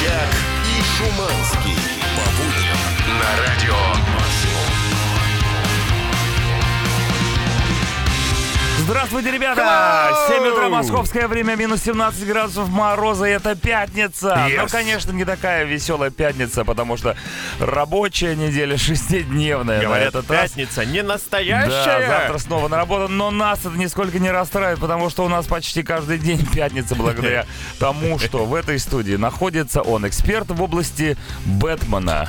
Собчак и Шуманский. По будням на радио Здравствуйте, ребята! 7 утра московское время, минус 17 градусов мороза, и это пятница. Yes. Ну, конечно, не такая веселая пятница, потому что рабочая неделя шестидневная. Говорят, на этот раз. пятница не Да, настоящая. завтра снова на работу, но нас это нисколько не расстраивает, потому что у нас почти каждый день пятница, благодаря тому, что в этой студии находится он, эксперт в области Бэтмена,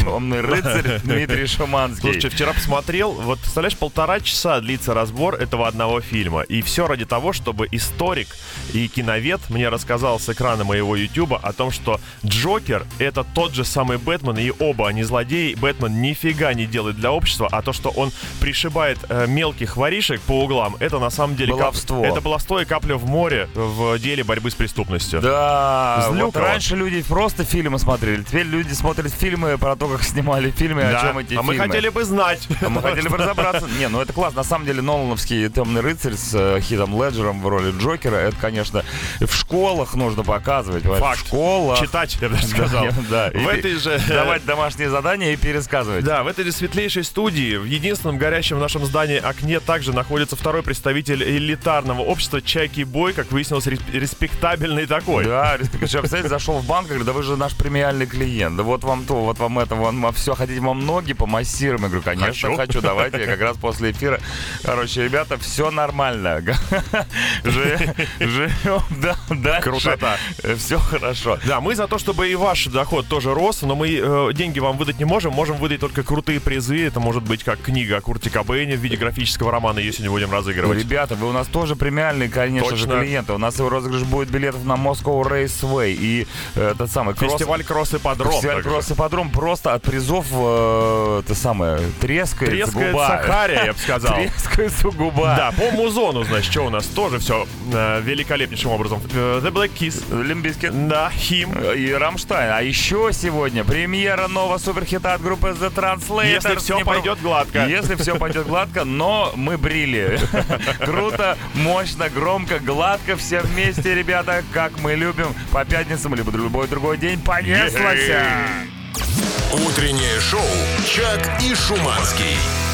темный рыцарь Дмитрий Шуманский. Слушайте, вчера посмотрел, вот представляешь, полтора часа длится разбор этого одного фильма. И все ради того, чтобы историк и киновед мне рассказал с экрана моего Ютуба о том, что Джокер — это тот же самый Бэтмен, и оба они злодеи. Бэтмен нифига не делает для общества, а то, что он пришибает э, мелких воришек по углам, это на самом деле... кап- Баловство. Это баловство и капля в море в деле борьбы с преступностью. Да, вот раньше люди просто фильмы смотрели, теперь люди смотрят фильмы про то, как снимали фильмы, о Да. чем эти а мы фильмы. хотели бы знать. А мы хотели бы разобраться. Не, ну это классно. На самом деле, Нолановский темный рыцарь с э, Хитом Леджером в роли Джокера, это, конечно, в школах нужно показывать. Факт. В школах. Читать, я даже сказал. Да, В и этой же... Давать домашние задания и пересказывать. Да, в этой же светлейшей студии, в единственном горящем в нашем здании окне, также находится второй представитель элитарного общества Чайки Бой, как выяснилось, рес- респектабельный такой. Да, респект. Сейчас, кстати, зашел в банк и говорю, да вы же наш премиальный клиент. Да вот вам то, вот вам это, вам все, хотите вам ноги помассируем? Я говорю, конечно, Хочу. хочу, давайте, я как раз после эфира. Короче, ребята, все нормально. Жи- Живем да, дальше. Крутота. Все хорошо. Да, мы за то, чтобы и ваш доход тоже рос, но мы э, деньги вам выдать не можем. Можем выдать только крутые призы. Это может быть как книга о Курте Кобейне в виде графического романа. Ее сегодня будем разыгрывать. Ребята, вы у нас тоже премиальные, конечно же, клиенты. У нас и розыгрыш будет билетов на Moscow Raceway и э, этот самый кросс... Фестиваль кросс и подром. Фестиваль кросс ипподром просто от призов э, это самое трескается Трескает губа. Сахария, я бы сказал. Трескается губа. Да, по музону, значит, что у нас тоже все великолепнейшим образом. Э, The Black Kiss. Лимбискет. Да, Хим. И Рамштайн. А еще сегодня премьера нового суперхита от группы The Translators. Если все Не пойдет гладко. Если все пойдет гладко, но мы брили. Круто, мощно, громко, гладко, все вместе, ребята, как мы любим. По пятницам или в любой другой день понеслась. Утреннее шоу «Чак и Шуманский».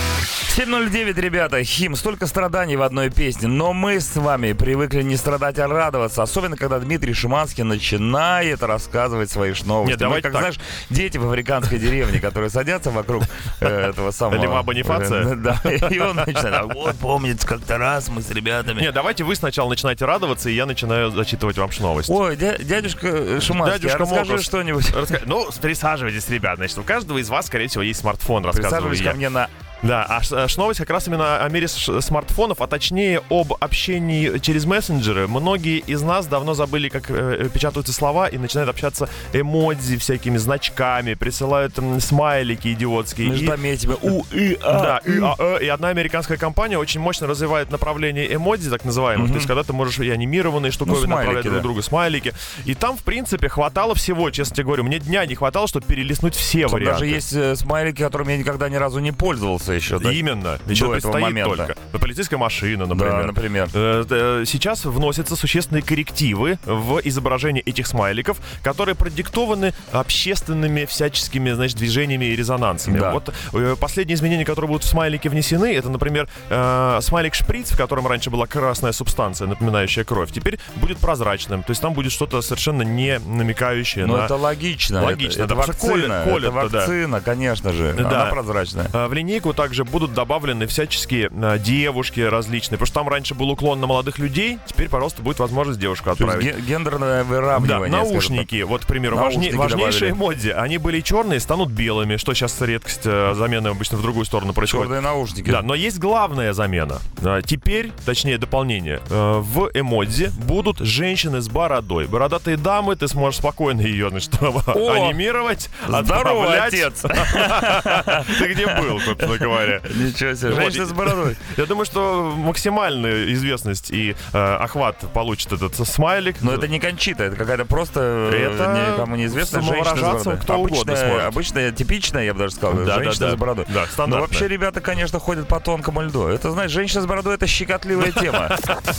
7.09, ребята, Хим, столько страданий в одной песне, но мы с вами привыкли не страдать, а радоваться, особенно когда Дмитрий Шуманский начинает рассказывать свои новости. Нет, Мы, давайте как так. знаешь, дети в африканской деревне, которые садятся вокруг э, этого самого... Льва Бонифация? э, Да, и он начинает, «А вот помнится, как-то раз мы с ребятами... Не, давайте вы сначала начинаете радоваться, и я начинаю зачитывать вам новость. Ой, дя- дядюшка э, Шуманский, Дядюшка а расскажи что-нибудь. Раска- Ну, присаживайтесь, ребят. Значит, у каждого из вас, скорее всего, есть смартфон, рассказываю Присаживайся я. ко мне на... Да, а ш- новость как раз именно о мире смартфонов, а точнее об общении через мессенджеры. Многие из нас давно забыли, как э, печатаются слова и начинают общаться эмодзи, всякими значками, присылают м, смайлики идиотские. Ждем тебя. У, и, а, Да, и, а, э, и одна американская компания очень мощно развивает направление эмодзи, так называемых. То есть, когда ты можешь и анимированные штуковины Ну, смайлики, направлять друг да. другу, смайлики. И там, в принципе, хватало всего, честно тебе говорю. Мне дня не хватало, чтобы перелистнуть все Тут варианты. даже есть э, смайлики, которыми я никогда ни разу не пользовался еще. да? Именно. Еще До этого момента. только. Полицейская машина, например. Да, например. Э, э, Сейчас вносятся существенные коррективы в изображение этих смайликов, которые продиктованы общественными всяческими, значит, движениями и резонансами. Да. Вот э, последние изменения, которые будут в смайлике внесены, это, например, э, смайлик шприц, в котором раньше была красная субстанция, напоминающая кровь, теперь будет прозрачным. То есть там будет что-то совершенно не намекающее Ну, на... это логично. Логично, Это, это колят- вакцина. колят-то, это да. вакцина, конечно же. Да. Она прозрачная. А В линейку также будут добавлены всяческие а, девушки различные. Потому что там раньше был уклон на молодых людей, теперь, пожалуйста, будет возможность девушку отправить. ге- гендерное Да, выравнивание. так. наушники, вот, к примеру, Наушники важнейшие эмодзи, они были черные, станут белыми, что сейчас редкость, э, замена обычно в другую сторону происходит. Черные наушники. Да, но есть главная замена. А, Теперь, точнее дополнение, э, в эмодзи будут женщины с бородой. Бородатые дамы, ты сможешь спокойно ее, значит, анимировать, Здорово, отец. Ты где был, собственно говоря. Ничего себе. Женщина с бородой. Я думаю, что максимальную известность и э, охват получит этот смайлик. Но это не Кончита, это какая-то просто э, Это никому неизвестная женщина с бородой. кто угодно обычная, сможет. обычная, типичная, я бы даже сказал, женщина с бородой. Да, Но стандартная. вообще ребята, конечно, ходят по тонкому льду. Это, знаешь, женщина с бородой — это щекотливая тема.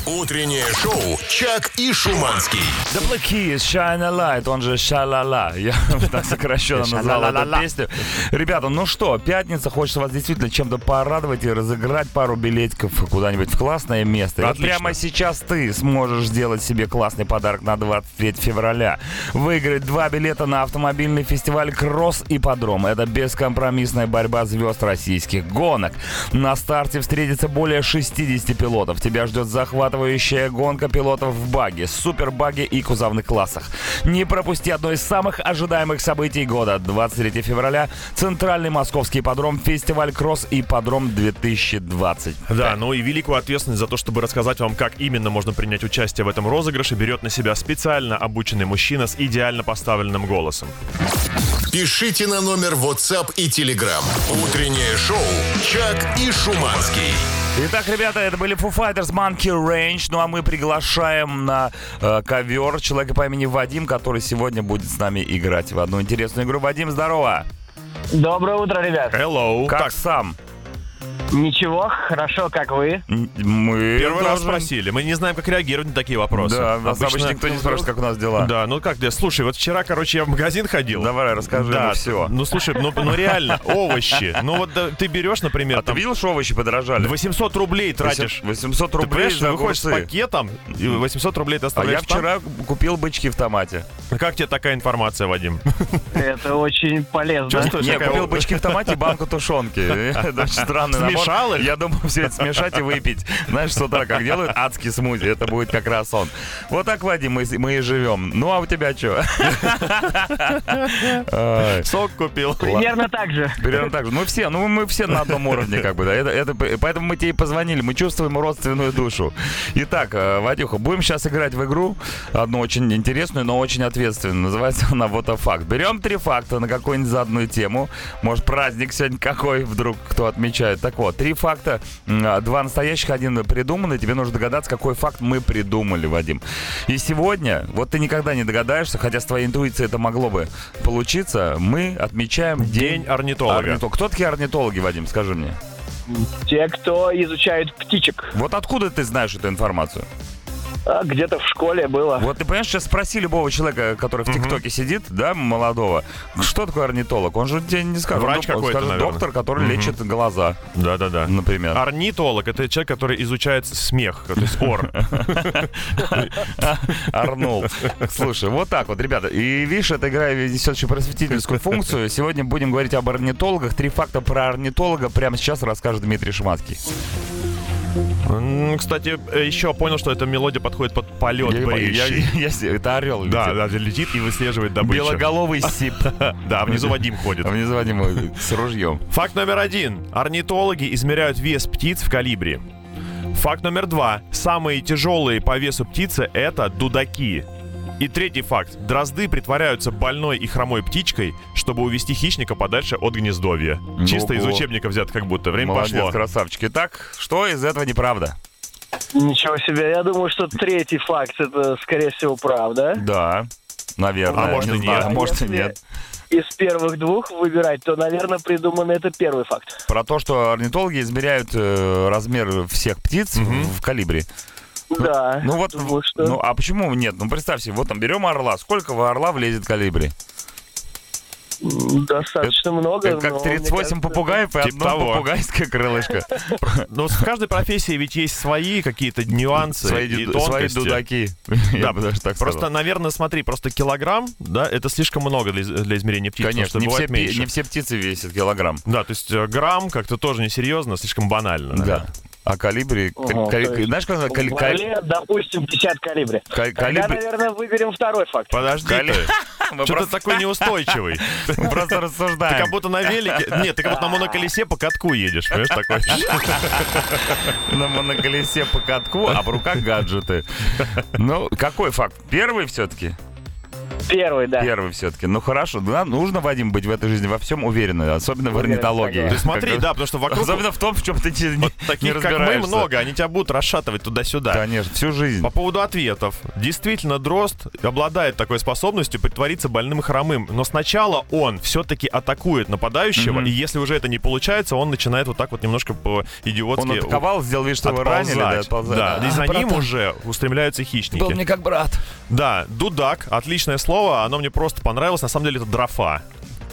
Утреннее шоу «Чак и Шуманский». The Black Keys, Shine a Light, он же Шалала. Я так сокращенно назвал эту песню. Ребята, ну что, пятница, хочется вас действительно чем-то порадовать и разыграть пару билетиков куда-нибудь в классное место. И Отлично. прямо сейчас ты сможешь сделать себе классный подарок на 23 февраля. Выиграть два билета на автомобильный фестиваль «Кросс Ипподром». Это бескомпромиссная борьба звезд российских гонок. На старте встретится более 60 пилотов. Тебя ждет захватывающая гонка пилотов в баге, супербаге и кузовных классах. Не пропусти одно из самых ожидаемых событий года. 23 февраля Центральный Московский ипподром, фестиваль «Кросс Ипподром 2020». Да, ну и великую ответственность за то, чтобы рассказать вам, как именно можно принять участие в этом розыгрыше, берет на себя специально обученный мужчина с идеально поставленным голосом. Пишите на номер WhatsApp и Telegram. Утреннее шоу «Чак и Шуманский». Итак, ребята, это были Foo Fighters Monkey Range. Ну а мы приглашаем на э, ковер человека по имени Вадим, который сегодня будет с нами играть в одну интересную игру. Вадим, здорово! Доброе утро, ребят. Hello. Как Так, сам? Ничего, хорошо, как вы? Мы первый раз должны- спросили. Мы не знаем, как реагировать на такие вопросы. Да, нас обычно никто не спрашивает, как у нас дела. Да, ну как, да, слушай, вот вчера, короче, я в магазин ходил. Давай, расскажи да, ему все. Ну слушай, ну, ну реально, овощи. Ну вот да, ты берешь, например, А ты там видел, что овощи подорожали? 800 рублей тратишь. 800 Ты рублей понимаешь, за выходишь с огурцы. пакетом, и 800 рублей ты А оставляешь я там. вчера купил бычки в томате. Как тебе такая информация, Вадим? Это очень полезно. Чувствуешь, Не, какая- купил бычки в томате и банку тушенки. Это очень странный. Смешал их? Я думаю, все это смешать и выпить. Знаешь, с утра как делают адский смузи. Это будет как раз он. Вот так, Вадим, мы, мы и живем. Ну, а у тебя что? Сок купил. Примерно так же. Примерно так же. Мы все, ну мы все на одном уровне, как бы, да. Это, это, поэтому мы тебе и позвонили. Мы чувствуем родственную душу. Итак, э, Вадюха, будем сейчас играть в игру. Одну очень интересную, но очень ответственную. Называется она вот факт. Берем три факта на какую-нибудь заданную тему. Может, праздник сегодня какой вдруг кто отмечает. Так вот, три факта. а, Два настоящих, один придуманный. Тебе нужно догадаться, какой факт мы придумали, Вадим. И сегодня, вот ты никогда не догадаешься, хотя с твоей интуицией это могло бы получиться, мы отмечаем День орнитолога. Орнитолог. Кто такие орнитологи, Вадим, скажи мне? Те, кто изучают птичек. Вот откуда ты знаешь эту информацию? А, Где-то в школе было. Вот ты понимаешь, сейчас спроси любого человека, который в ТикТоке сидит, да, молодого, что такое орнитолог? Он же тебе не скажет. Врач Он какой-то, скажет наверное. доктор, который Мгм. лечит глаза, Да-да-да. например. Орнитолог — это человек, который изучает смех, то есть ор. Арнольд. Слушай, вот так вот, ребята. И видишь, эта игра несет еще просветительскую функцию. Сегодня будем говорить об орнитологах. Три факта про орнитолога прямо сейчас расскажет Дмитрий Шиманский. Кстати, э, еще понял, что эта мелодия подходит под полет Я- я- я- Это орел. Да, летит. да, летит и выслеживает добычу. Белоголовый сип. Да, внизу Вадим ходит. А внизу Вадим э, с ружьем. Факт номер один. Орнитологи измеряют вес птиц в калибре. Факт номер два. Самые тяжелые по весу птицы — это дудаки. И третий факт. Дрозды притворяются больной и хромой птичкой, чтобы увести хищника подальше от гнездовья. Чисто из учебника взято как будто. Время Молодец, пошло. красавчик. Итак, что из этого неправда? Ничего себе. Я думаю, что третий факт это, скорее всего, правда. Да, наверное. А может и нет. а может и нет. Из первых двух выбирать, то, наверное, придуман это первый факт. Про то, что орнитологи измеряют э, размер всех птиц в, в калибре. Да. Ну вот, думаю, что... ну а почему нет? Ну представь себе, вот там берем орла. Сколько в орла влезет м, Достаточно много. Это как но, мне 38 кажется, попугаев и Типа одно того. попугайское крылышко. Но в каждой профессии ведь есть свои какие-то нюансы Свои, и ду- свои тонкости. дудаки. Да, даже так Просто, сказал. наверное, смотри, просто килограмм, да, это слишком много для, для измерения птиц. Конечно, не все, меньше. не все птицы весят килограмм. Да, то есть э, грамм как-то тоже несерьезно, слишком банально. Да. А калибре... Ага, кали- кали- знаешь, как... кали- кали- допустим, 50 калибре. кали- Тогда, калибре- наверное, выберем второй факт. Подожди Кали- ты. Мы Что ты просто- такой неустойчивый? мы просто Ты рассуждаем. как будто на велике... Нет, ты как будто на моноколесе по катку едешь, понимаешь, такой. на моноколесе по катку, а в руках гаджеты. Ну, какой факт? Первый все-таки? Первый, да. Первый все-таки. Ну хорошо, да, нужно, Вадим, быть в этой жизни во всем уверенным, особенно в Уверен, орнитологии. согласен. Ты смотри, Как- да, потому что вокруг Особенно в том, в чем ты не, вот не таких, как мы, разбираешься. много, они тебя будут расшатывать туда-сюда. Конечно, всю жизнь. По поводу ответов. Действительно, Дрозд обладает такой способностью притвориться больным и хромым. Но сначала он все-таки атакует нападающего, и если уже это не получается, он начинает вот так вот немножко по-идиотски Он атаковал, сделал вид, что его ранили, да, отползать. Да, и за ним братан, уже устремляются хищники. Был мне как брат. Да, дудак, отличное слово, оно мне просто понравилось. На самом деле это дрофа,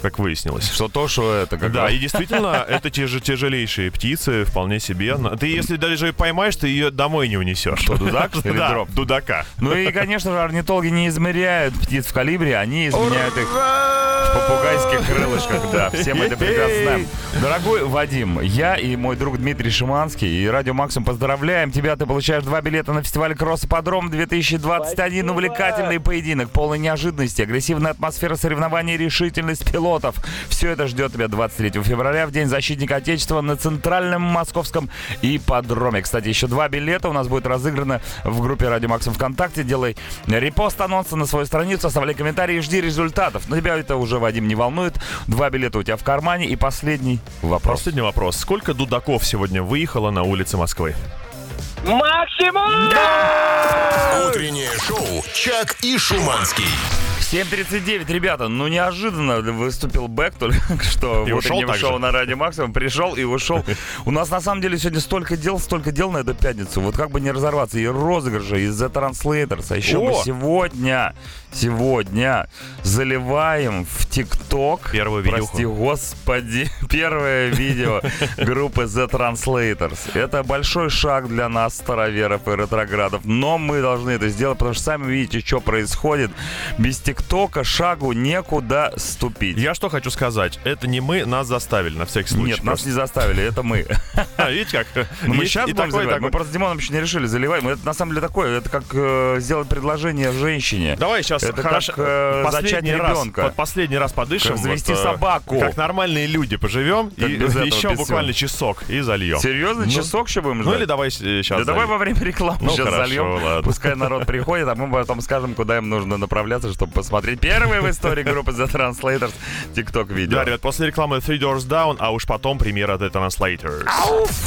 как выяснилось. Что то, что это. Как Да, раз. и действительно, это те же тяжелейшие птицы, вполне себе. Но Ты если даже поймаешь, ты ее домой не унесешь. Что, дудак или Да, дроп? дудака. Ну и, конечно же, орнитологи не измеряют птиц в калибре, они изменяют их в попугайских крылышках, да. Все мы это прекрасно знаем. Дорогой Вадим, я и мой друг Дмитрий Шиманский и Радио Максимум поздравляем тебя. Ты получаешь два билета на фестиваль Кросс-Подром 2021. Спасибо. Увлекательный поединок, полный неожиданности, агрессивная атмосфера соревнований, решительность пилотов. Все это ждет тебя 23 февраля в День защитника Отечества на Центральном Московском ипподроме. Кстати, еще два билета у нас будет разыграно в группе Радио Максимум ВКонтакте. Делай репост анонса на свою страницу, оставляй комментарии и жди результатов. Но тебя это уже, Вадим, не волнует. Два билета у тебя в кармане. И последний вопрос. Последний вопрос. Сколько дудаков сегодня выехало на улицы Москвы? Максимум! Утреннее шоу «Чак и Шуманский». 7.39, ребята, ну неожиданно выступил Бэк только что И в ушел шоу на Радио Максимум, пришел и ушел. У нас на самом деле сегодня столько дел, столько дел на эту пятницу, вот как бы не разорваться, и розыгрыши, и The Translators, а еще мы О! сегодня, сегодня заливаем в ТикТок, Первую видюху. прости господи, первое видео группы The Translators. Это большой шаг для нас, староверов и ретроградов, но мы должны это сделать, потому что сами видите, что происходит. Без ТикТока шагу некуда ступить. Я что хочу сказать. Это не мы, нас заставили, на всякий случай. Нет, нас просто. не заставили, это мы. А, видите как? Ну, мы сейчас будем заливать. Мы просто с Димоном еще не решили, заливаем. Это на самом деле такое, это как э, сделать предложение женщине. Давай сейчас Это хорошо, как, э, последний раз, ребенка. под последний раз подышим. Как завести э, собаку. Как нормальные люди поживем. И еще буквально часок и зальем. Серьезно? Ну, Часок еще будем ждать? Ну или давай сейчас. Да давай во время рекламы Ну, сейчас хорошо, зальем. ладно. Пускай народ приходит, а мы потом скажем, куда им нужно направляться, чтобы посмотреть первые в истории группы The Translators TikTok видео. Да, ребят, после рекламы Three Doors Down, а уж потом премьера The Translators.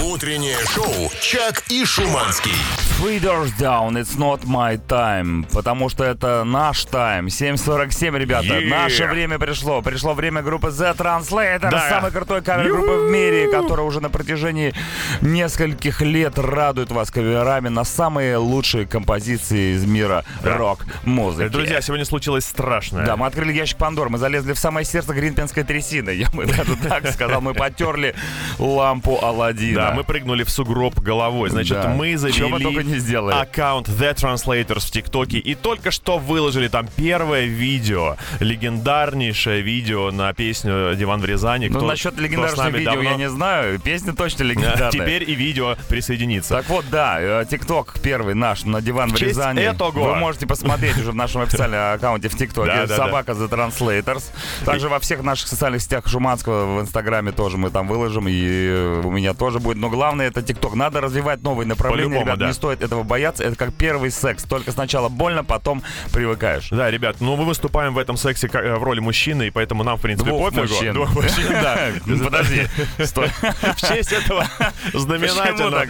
Утреннее шоу «Чак и Шуманский». Three doors down, it's not my time. Потому что это наш тайм. 7.47, ребята. Yeah. Наше время пришло. Пришло время группы The Translator. Да. Самой крутой кавер-группы в мире, которая уже на протяжении нескольких лет радует вас каверами на самые лучшие композиции из мира Да. рок-музыки. Друзья, сегодня случилось страшное. Да, мы открыли ящик Пандор, мы залезли в самое сердце Гринпенской трясины. Я бы даже так сказал, мы потерли лампу Алладина. Да, мы прыгнули в сугроб головой. Значит, Да. мы завели не сделали. аккаунт The Translators в ТикТоке и только что выложили там первое видео, легендарнейшее видео на песню «Диван в Рязани». Ну, Кто- насчет нами видео давно, я не знаю. Песня точно да, легендарная. Теперь и видео присоединится. Так вот, да, э, ТикТок первый наш на диван в, В Рязани. этого. Вы можете посмотреть уже в нашем официальном аккаунте в ТикТоке. Собака The Translators. Также во всех наших социальных сетях Шуманского в Инстаграме тоже мы там выложим. И у меня тоже будет. Но главное это ТикТок. Надо развивать новые направления. Ребят, да. не стоит этого бояться. Это как первый секс. Только сначала больно, потом привыкаешь. Да, ребят, ну мы выступаем в этом сексе э, в роли мужчины, и поэтому нам, в принципе, Двух пофигу. мужчин. Двух мужчин, да. Подожди, стой. В честь этого знаменательно.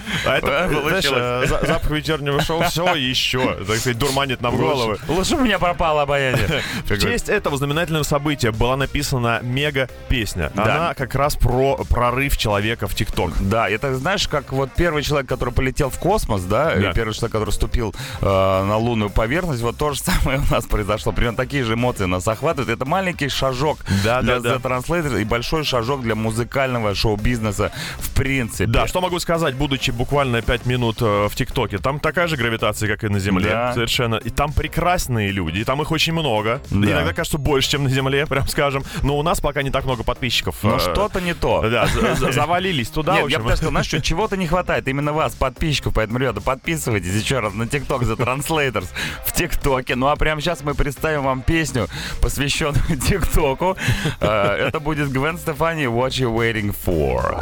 Знаешь, запах вечернего шоу все еще, так сказать, дурманит нам головы. Лучше, у меня пропало обаяние. В честь этого знаменательного события была написана мега-песня. Она как раз про прорыв человека в ТикТок. Да, это знаешь, как вот первый человек, который полетел в космос, да, и первый человек, который ступил э, на лунную поверхность, вот то же самое у нас произошло. Примерно такие же эмоции нас охватывают. Это маленький шажок Да, для да, The Translator и большой шажок для музыкального шоу-бизнеса в принципе. Да, что могу сказать, будучи буквально 5 минут э, в ТикТоке, там такая же гравитация, как и на Земле, Да. совершенно. И там прекрасные люди, и там их очень много. Да. Иногда кажется больше, чем на Земле, прям скажем. Но у нас пока не так много подписчиков. Но Э, что-то не то. Да, за- за- завалились туда. Нет, я бы сказал, знаешь что, чего-то не хватает, именно вас, подписчиков, поэтому, ребята, подписывайтесь еще раз на TikTok The Translators в ТикТоке. Ну а прямо сейчас мы представим вам песню, посвященную ТикТоку. Э, Это будет Гвен Стефани What You Waiting For.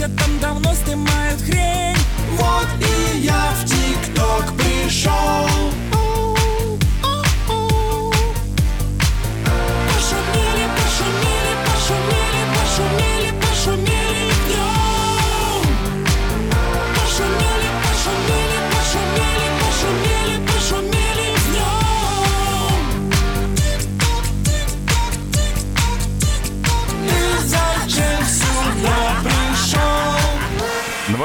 все там давно снимают хрень. Вот и я в ТикТок пришел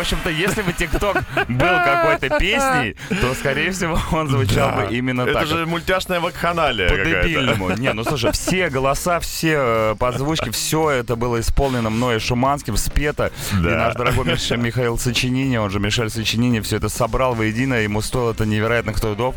общем-то, если бы ТикТок был какой-то песней, то, скорее всего, он звучал бы именно Это так. же мультяшная вакханалия. По-дебильному. Не, ну слушай, все голоса, все э, подзвучки, все это было исполнено мной и Шуманским, спето. И Да. наш дорогой Миш- Михаил Сочинини, он же Мишель Сочинини, все это собрал воедино, ему стоило это невероятных трудов.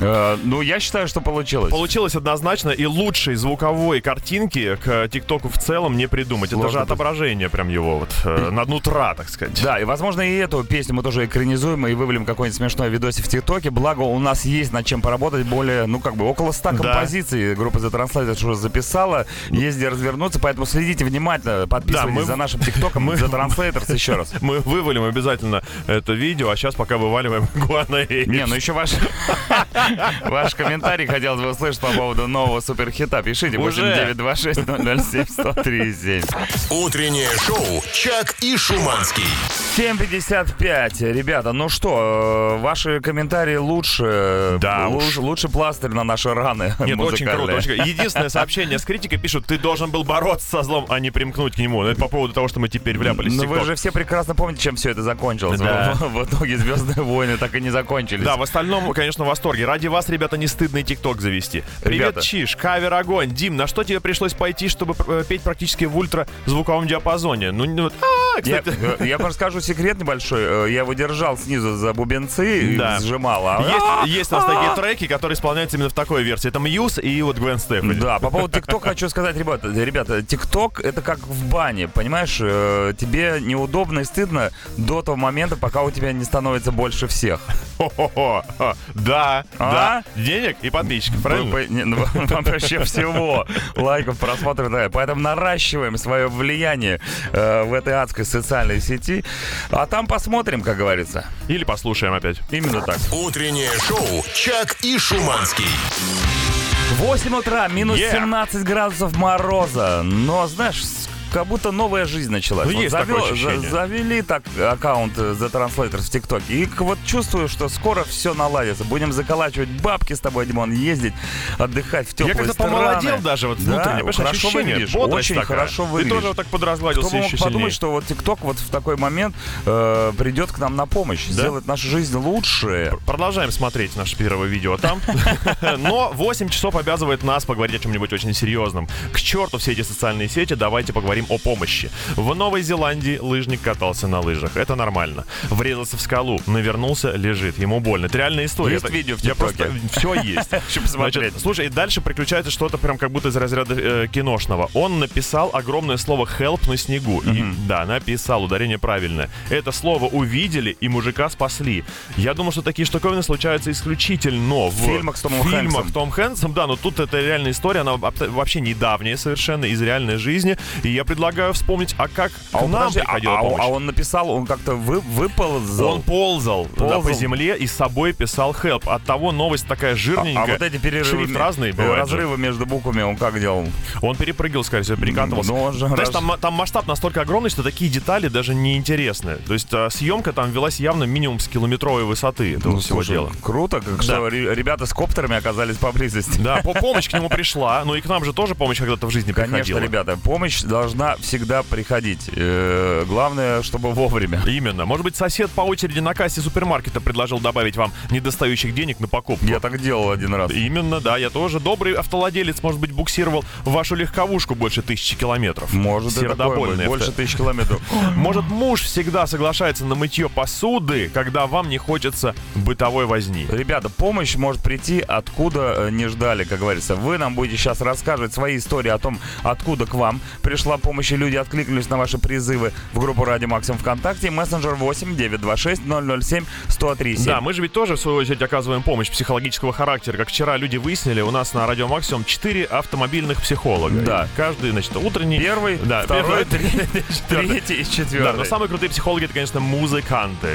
Э, Ну, я считаю, что получилось. Получилось однозначно, и лучшей звуковой картинки к ТикТоку в целом не придумать. Это Сложно же быть. отображение прям его вот э, над нутра, так сказать. Да, и, возможно, и эту песню мы тоже экранизуем и вывалим какой-нибудь смешной видосик в ТикТоке. Благо, у нас есть над чем поработать. Более, ну, как бы, около 100 Да. композиций группа The Translators уже записала. Есть где развернуться, поэтому следите внимательно. Подписывайтесь мы- за нашим ТикТоком The Translators еще раз. Мы вывалим обязательно это видео, а сейчас пока вываливаем Гуана Не, ну еще ваш, ваш комментарий хотелось бы услышать по поводу нового суперхита. Пишите Уже. 8926 007 103 Утреннее шоу «Чак и Шуманский». 7.55. Ребята, ну что, э, ваши комментарии лучше. Да лучше, уж. лучше пластырь на наши раны Нет, очень круто. очень круто. Единственное сообщение с критикой пишут, ты должен был бороться со злом, а не примкнуть к нему. Это по поводу того, что мы теперь вляпались в Ну вы же все прекрасно помните, чем все это закончилось. Да. В, в итоге Звездные войны так и не закончились. Да, в остальном, конечно, в восторге. Ради вас, ребята, не стыдно и ТикТок завести. Привет, Ребята. Чиш, кавер огонь. Дим, на что тебе пришлось пойти, чтобы э, петь практически в ультразвуковом диапазоне? Ну, ну, а, Я, кстати, э, я вам расскажу секрет небольшой. Э, Я его держал снизу за бубенцы Да. и сжимал. а- Есть, есть у нас такие треки, которые исполняются именно в такой версии. Это Мьюз и вот Гвен Стефани. Да, по поводу ТикТок хочу сказать, ребята, ребята, ТикТок это как в бане, понимаешь? Э, Тебе неудобно и стыдно до того момента, пока у тебя не становится больше всех. Хо-хо-хо. Да, А? да. Денег и подписчиков, правильно? Ну, проще всего лайков, просмотров, да. Поэтому наращиваем свое влияние э, в этой адской социальной сети. А там посмотрим, как говорится. Или послушаем опять. Именно так. Утреннее шоу «Чак и Шуманский». 8 утра, минус Yeah. 17 градусов мороза. Но, знаешь, как будто новая жизнь началась. Ну, есть такое ощущение. за- завели так аккаунт э, The Translators в ТикТоке. И вот чувствую, что скоро все наладится. Будем заколачивать бабки с тобой, Димон, ездить, отдыхать в теплые Я как-то помолодел даже вот Да, внутренне. Хорошо ощущение, выглядишь, очень такая. хорошо Ты выглядишь. тоже вот так подразгладился Кто бы мог еще подумать, сильнее. что вот ТикТок вот в такой момент э, придет к нам на помощь, сделает нашу жизнь лучше. Продолжаем смотреть наше первое видео там. Но 8 часов обязывает нас поговорить о чем-нибудь очень серьезном. К черту все эти социальные сети, давайте поговорим о помощи. В Новой Зеландии лыжник катался на лыжах. Это нормально. Врезался в скалу, навернулся, лежит. Ему больно. Это реальная история. Есть Это- видео в Я просто... Все есть. Значит, слушай, и дальше приключается что-то прям как будто из разряда э, киношного. Он написал огромное слово help на снегу. И, да, написал, ударение правильное. Это слово увидели и мужика спасли. Я думаю, что такие штуковины случаются исключительно в, фильмах с Томом фильмах Хэнксом. Том Хэнксом. Да, но тут это реальная история, она вообще недавняя совершенно, из реальной жизни. И я предлагаю вспомнить, а как А к он, нам подожди, а, приходила а он- помощь. а он написал, он как-то вы, выползал. Он ползал, да, Ползал. по земле и с собой писал help. От того новость такая жирненькая. А вот эти перерывы, Шрифт разный э, бывает же. разрывы между буквами он как делал? Он перепрыгивал, скорее всего, перекатывался. Ну, он же Знаешь, раз- там, там масштаб настолько огромный, что такие детали даже не интересны. То есть а, съемка там велась явно минимум с километровой высоты этого всего Ну, слушай, дела. Круто, как что ре- ребята с коптерами оказались поблизости. Да, по- помощь к нему пришла, ну и к нам же тоже помощь когда-то в жизни Конечно, приходила. ребята, помощь должна всегда приходить. Э, главное, чтобы вовремя. Именно. Может быть, сосед по очереди на кассе супермаркета предложил добавить вам недостающих денег на покупку. Я так делал один раз. Именно, да, я тоже. Добрый автовладелец, может быть, буксировал вашу легковушку больше тысячи километров. Может, и такое быть. Больше авто- тысяч километров. Может, муж всегда соглашается на мытье посуды, когда вам не хочется бытовой возни. Ребята, помощь может прийти откуда э, не ждали, как говорится. Вы нам будете сейчас рассказывать свои истории о том, откуда к вам пришла. Помощи люди откликнулись на ваши призывы в группу Радио Максимум ВКонтакте. Мессенджер 8 926 007 1037. Да, мы же ведь тоже, в свою очередь, оказываем помощь психологического характера. Как вчера люди выяснили, у нас на Радио Максимум 4 автомобильных психолога. Да. И каждый, значит, утренний... Первый, да, второй, первый, четвертый. третий и Да, четвертый. но самые крутые психологи, это, конечно, музыканты.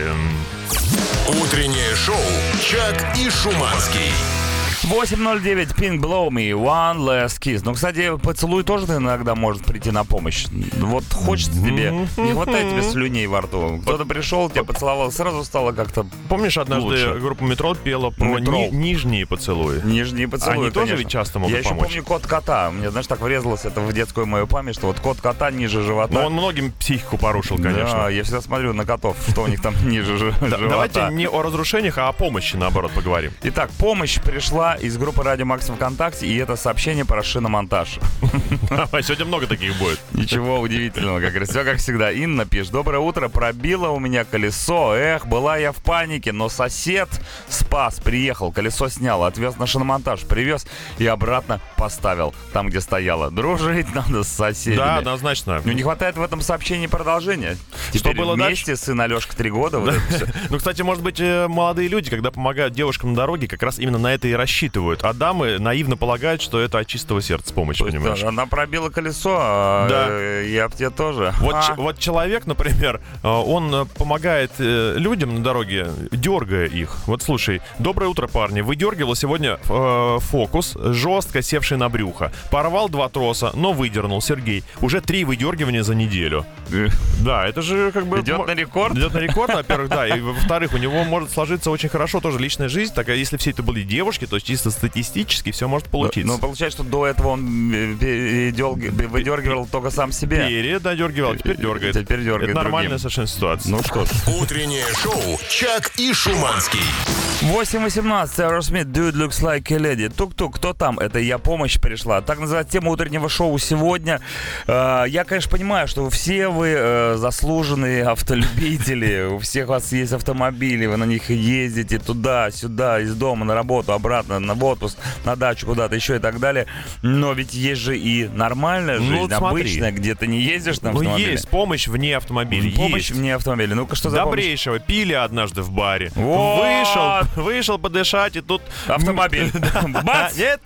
Утреннее шоу «Чак и Шуманский». 809 Pink Blow Me, One Last Kiss. Ну, кстати, поцелуй тоже иногда может прийти на помощь. Вот хочется тебе, не хватает тебе слюней во рту. Кто-то пришел, тебя поцеловал, сразу стало как-то Помнишь, однажды Лучше. группа Метро пела про Метро. ни- нижние поцелуи? нижние поцелуи, Они тоже конечно. ведь часто могут Я еще помочь. помню кот кота. Мне, знаешь, так врезалось это в детскую мою память, что вот кот кота ниже живота. Но он многим психику порушил, конечно. Да, я всегда смотрю на котов, что у них там ниже жи- Да, живота. Давайте не о разрушениях, а о помощи, наоборот, поговорим. Итак, помощь пришла из группы Радио Максим ВКонтакте, и это сообщение про шиномонтаж. Сегодня много таких будет. Ничего удивительного, как говорится, все как всегда. Инна пишет, доброе утро, пробило у меня колесо, эх, была я в панике, но сосед спас, приехал, колесо снял, отвез на шиномонтаж, привез и обратно поставил там, где стояло. Дружить надо с соседями. Да, однозначно. Ну, не хватает в этом сообщении продолжения. Что Теперь было вместе, сын Алешка три года. вот. Ну, кстати, может быть, э, молодые люди, когда помогают девушкам на дороге, как раз именно на это и рассчитывают. А дамы наивно полагают, что это от чистого сердца помощь, есть, понимаешь? Она пробила колесо, а Да. э, я в тебе тоже. Вот, А. вот человек, например, э, он э, помогает э, людям на дороге, дергая их. Вот слушай, доброе утро, парни. Выдергивал сегодня э, фокус, жестко севший на брюхо. Порвал два троса, но выдернул, Сергей. Уже три выдергивания за неделю. Да, это же как бы... Идет на рекорд? Идет на рекорд, во-первых, да. И во-вторых, у него может сложиться очень хорошо тоже личная жизнь. Так, если все это были девушки, то чисто статистически все может получиться. Ну, получается, что до этого он выдергивал только сам себе. Передергивал, теперь дергает. Теперь дергает Это нормальная другим. совершенно ситуация. Ну что ж. Утреннее шоу «Чак и Шуманский». 8.18, Aerosmith, Dude Looks Like a Lady. Тук-тук, кто там? Это я помощь пришла. Так называется тема утреннего шоу сегодня. Э, Я, конечно, понимаю, что все вы э, заслуженные автолюбители. У всех у вас есть автомобили, вы на них ездите туда-сюда, из дома на работу, обратно, на в отпуск, на дачу, куда-то еще и так далее. Но ведь есть же и нормальная Ну, жизнь, вот смотри. обычная, где ты не ездишь на Ну, автомобиле. есть помощь вне автомобиля. Помощь есть. мне автомобиля. Ну-ка, что за помощь? Добрейшего. Пили однажды в баре. Вот. Вышел, вышел подышать, и тут... Автомобиль. Бац! Нет,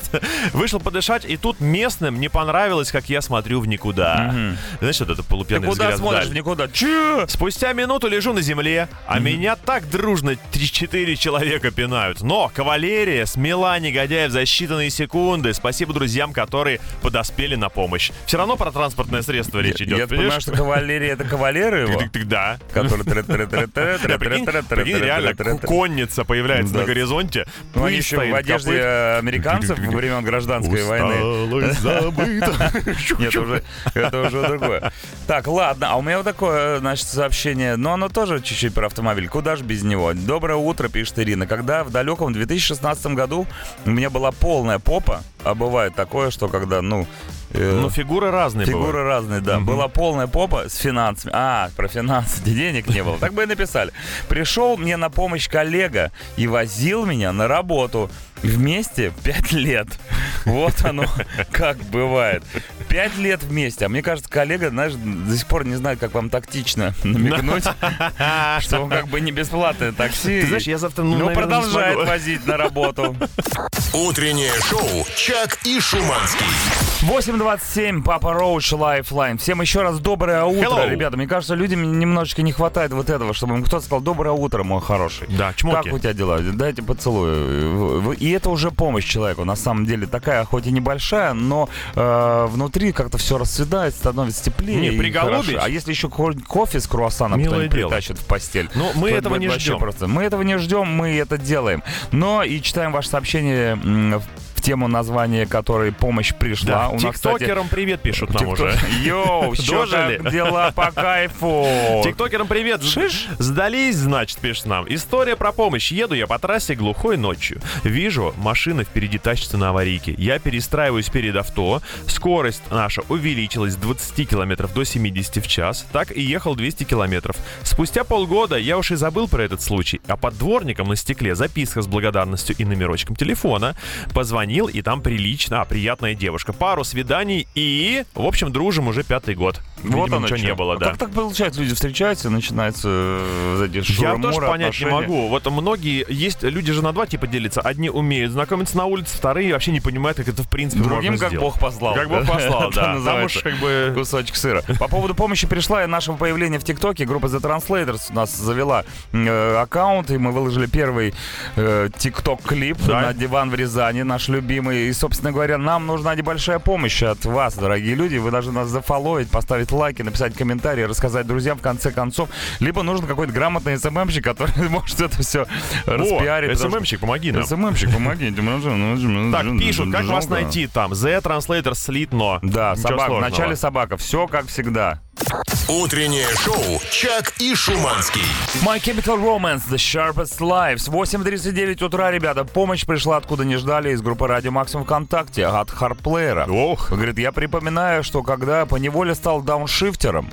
вышел подышать, и тут местным не понравилось, как я смотрю в никуда. Знаешь, вот это Ты полупьяный куда взгляд смотришь? вдаль. Никуда. Че? Спустя минуту лежу на земле, а меня так дружно 3-4 человека пинают. Но кавалерия смела негодяев за считанные секунды. Спасибо друзьям, которые подоспели на помощь. Все равно про транспортное средство речь идет, Я понимаю, что кавалерия это кавалеры его, Да. которые... Реально конница появляется на горизонте. Ну, они еще в одежде э, американцев во времен гражданской войны. Нет, это уже другое. Так, ладно, а у меня вот такое, значит, сообщение, но оно тоже чуть-чуть про автомобиль. Куда же без него? Доброе утро, пишет Ирина. Когда в далеком 2016 году у меня была полная попа, а бывает такое, что когда, ну... э, Ну, фигуры разные Фигуры бывают. разные, да. Была полная попа с финансами. А, про финансы, где денег не было. Так бы и написали. Пришел мне на помощь коллега и возил меня на работу. Вместе пять лет. Вот оно как бывает. Пять лет вместе. А мне кажется, коллега, знаешь, до сих пор не знает, как вам тактично намекнуть, что он как бы не бесплатное такси. Ты знаешь, я завтра, ну, Ну, продолжает возить на работу. Утреннее шоу «Чак и Шуманский». 8.27, Papa Roach, Lifeline. Всем еще раз доброе утро, Hello. ребята. Мне кажется, людям немножечко не хватает вот этого, чтобы им кто-то сказал доброе утро, мой хороший. Да, чмоки. Как у тебя дела? Дайте поцелую. В- И это уже помощь человеку. На самом деле такая, хоть и небольшая, но э, внутри как-то все расцветает, становится теплее. Не, и приголубить. А если еще ко- кофе с круассаном Милое кто-нибудь дело. притащит в постель? Ну, мы то этого не ждем. Просто. Мы этого не ждем, мы это делаем. Но и читаем ваше сообщение м, в тему названия, которой помощь пришла. Да, У нас, кстати, тиктокерам привет пишут нам Тикток- уже. Йоу, что как дела по кайфу? Тиктокерам привет. Шиш. Сдались, значит, пишет нам. История про помощь. Еду я по трассе глухой ночью. Вижу, машина впереди тащится на аварийке. Я перестраиваюсь перед авто. Скорость наша увеличилась с 20 километров до 70 в час. Так и ехал 200 километров. Спустя полгода я уж и забыл про этот случай. А под дворником на стекле записка с благодарностью и номерочком телефона. Позвонил позвонил, и там прилично, а, приятная девушка. Пару свиданий и, в общем, дружим уже пятый год. Вот Видимо, оно ничего чё. не было, А да. Как так получается? Люди встречаются, начинается э, эти Я тоже понять отношения. не могу. Вот многие, есть люди же на два типа делятся. Одни умеют знакомиться на улице, вторые вообще не понимают, как это в принципе Другим как сделать. Бог послал. Как Бог послал, да. Там уж как бы... Кусочек сыра. По поводу помощи пришла и нашего появления в ТикТоке. Группа The Translators у нас завела э, аккаунт, и мы выложили первый э, ТикТок-клип Да. на диван в Рязани, наш любимый. И, собственно говоря, нам нужна небольшая помощь от вас, дорогие люди. Вы должны нас зафоловить, поставить лайки, написать комментарии, рассказать друзьям в конце концов. Либо нужен какой-то грамотный СММщик, который может это все распиарить. СММщик, помоги нам. СММщик, помогите. Так, пишут, как вас найти там? The Translator слитно. Да, собака. сложного. Вначале собака. Все как всегда. Утреннее шоу «Чак и Шуманский». My Chemical Romance, The Sharpest Lives. 8.39 утра, ребята. Помощь пришла откуда не ждали из группы Радио Максимум ВКонтакте от Харплеера. Ох. Говорит, я припоминаю, что когда по неволе стал дауншифтером,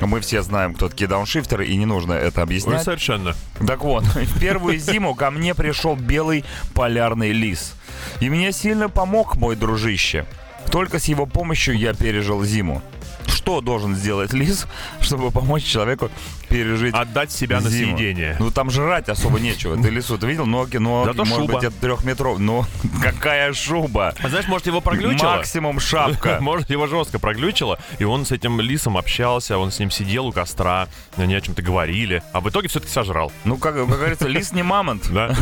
мы все знаем, кто такие дауншифтеры, и не нужно это Вы объяснять. совершенно. Так вот, в первую зиму ко мне пришел белый полярный лис. И мне сильно помог мой дружище. Только с его помощью я пережил зиму. Что должен сделать лис, чтобы помочь человеку пережить Отдать себя на зиму? съедение. Ну там жрать особо нечего. Ты лису, ты видел ноги, ноги, Зато может шуба. быть, это трехметров. Ну, какая шуба? А знаешь, может, его проглючило? Максимум шапка. Может, его жестко проглючило, и он с этим лисом общался, он с ним сидел у костра, они о чем-то говорили, а в итоге все-таки сожрал. Ну, как, как говорится, лис не мамонт. Да?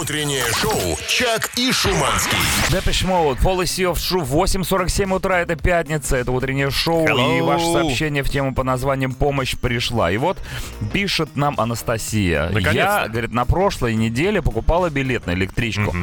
Утреннее шоу «Чак и Шуманский». Депеш Mode, Policy of True, 8.47 утра, это пятница, это утреннее шоу, и ваше сообщение в тему по названием «Помощь пришла». И вот пишет нам Анастасия. Наконец-то. Я, говорит, на прошлой неделе покупала билет на электричку.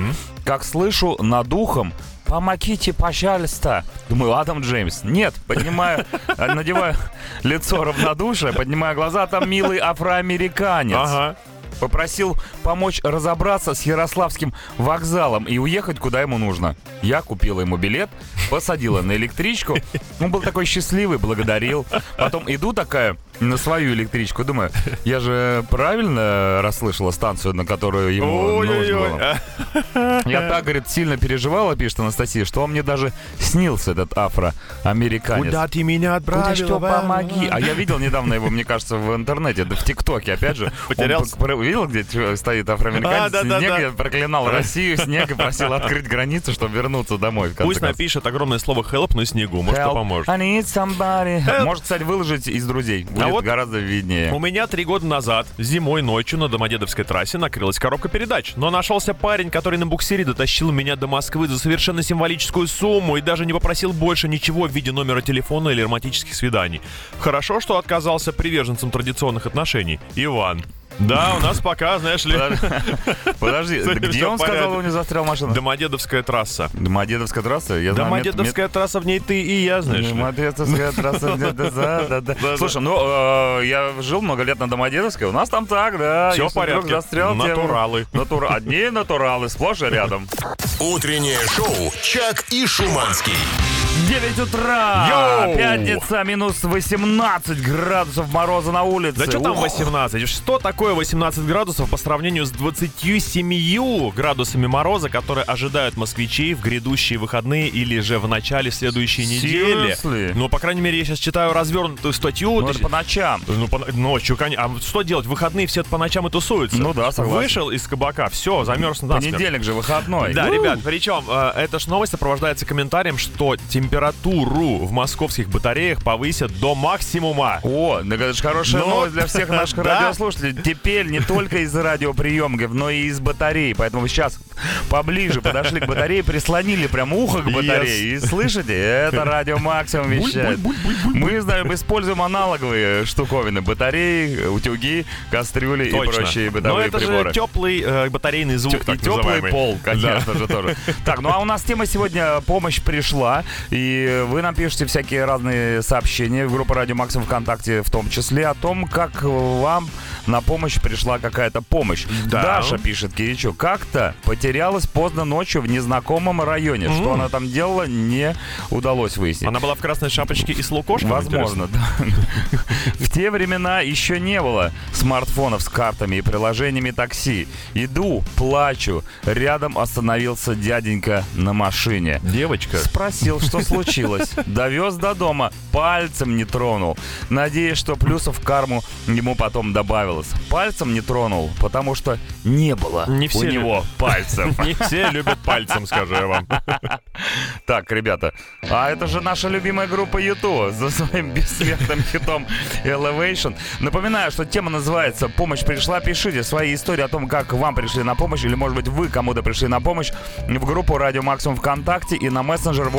Как слышу над ухом Помогите, пожалуйста. Думаю, Адам Джеймс. Нет, поднимаю, э, надеваю лицо равнодушие, поднимаю глаза, там милый афроамериканец. Ага. Попросил помочь разобраться с Ярославским вокзалом и уехать куда ему нужно. Я купила ему билет, посадила на электричку. Он был такой счастливый, благодарил. Потом иду такая на свою электричку. Думаю, я же правильно расслышала станцию, на которую ему нужно Ой-ой-ой. было. Я так, говорит, сильно переживала, пишет Анастасия, что он мне даже снился, этот афроамериканец. Куда ты меня Куда отправила? что, помоги. А я видел недавно его, мне кажется, в интернете, да в ТикТоке, опять же. Он Потерялся? п- видел, где стоит афроамериканец? А, да-да-да. снег, я проклинал Россию, снег и просил открыть границу, чтобы вернуться домой. Пусть концов. напишет огромное слово help на снегу, может, Help, поможет. I need somebody. Может, кстати, выложить из друзей. А вот гораздо виднее. У меня три года назад, зимой ночью на Домодедовской трассе накрылась коробка передач. Но нашелся парень, который на буксире дотащил меня до Москвы за совершенно символическую сумму и даже не попросил больше ничего в виде номера телефона или романтических свиданий. Хорошо, что отказался приверженцем традиционных отношений. Иван. Да, у нас пока, знаешь ли, Подожди, где он сказал, у него застрял машина? Домодедовская трасса. Домодедовская трасса? Я Домодедовская трасса, в ней ты и я, знаешь. Домодедовская трасса за, да, да. Слушай, ну, э, я жил много лет на Домодедовской, у нас там так, да. Всё в порядке. застрял, Натуралы. Натура... Одни натуралы, сплошь и рядом. Утреннее шоу «Чак и Шуманский». 9 утра, Йоу! пятница, минус 18 градусов мороза на улице. Да что там Ух. 18? Что такое 18 градусов по сравнению с 27 градусами мороза, которые ожидают москвичей в грядущие выходные или же в начале следующей недели? Seriously? Ну, по крайней мере, я сейчас читаю развернутую статью. Ну, по ночам. Ну, по ночью, конечно. А что делать? Выходные все по ночам и тусуются. Ну да, согласен. Вышел из кабака, все, замерз на Понедельник же выходной. Да, У. ребят, причем э, эта ж новость сопровождается комментарием, что температуру в московских батареях повысят до максимума. О, ну это же хорошая Ну, новость для всех наших да. радиослушателей. Теперь не только из радиоприемников, но и из батареи. Поэтому сейчас поближе подошли к батарее, прислонили прям ухо к батарее. И слышите, это радио максимум вещает. Мы знаем, используем аналоговые штуковины. Батареи, утюги, кастрюли и прочие Но бытовые это приборы. же теплый э, батарейный звук, Тё- так и теплый называемый. пол, конечно же, тоже. Так, ну а у нас тема сегодня «Помощь пришла», и вы нам пишете всякие разные сообщения в группу «Радио Максимум ВКонтакте» в том числе о том, как вам на помощь пришла какая-то помощь. Да. Даша пишет Киричу, как-то потерялась поздно ночью в незнакомом районе. Что она там делала, не удалось выяснить. Она была в красной шапочке и с лукошком? Возможно, да. В те времена еще не было смартфонов с картами и приложениями такси. Иду, плачу. Рядом остановился дяденька на машине. Девочка. Спросил, что случилось. Довез до дома, пальцем не тронул. Надеюсь, что плюсов карму ему потом добавилось. Пальцем не тронул, потому что не было Не у все него пальцев. Не все любят пальцем, скажу я вам. Так, ребята, а это же наша любимая группа YouTube за своим бессмертным хитом Elevation. Напоминаю, что тема называется «Помощь пришла». Пишите свои истории о том, как вам пришли на помощь, или, может быть, вы кому-то пришли на помощь в группу Радио Максимум ВКонтакте и на мессенджер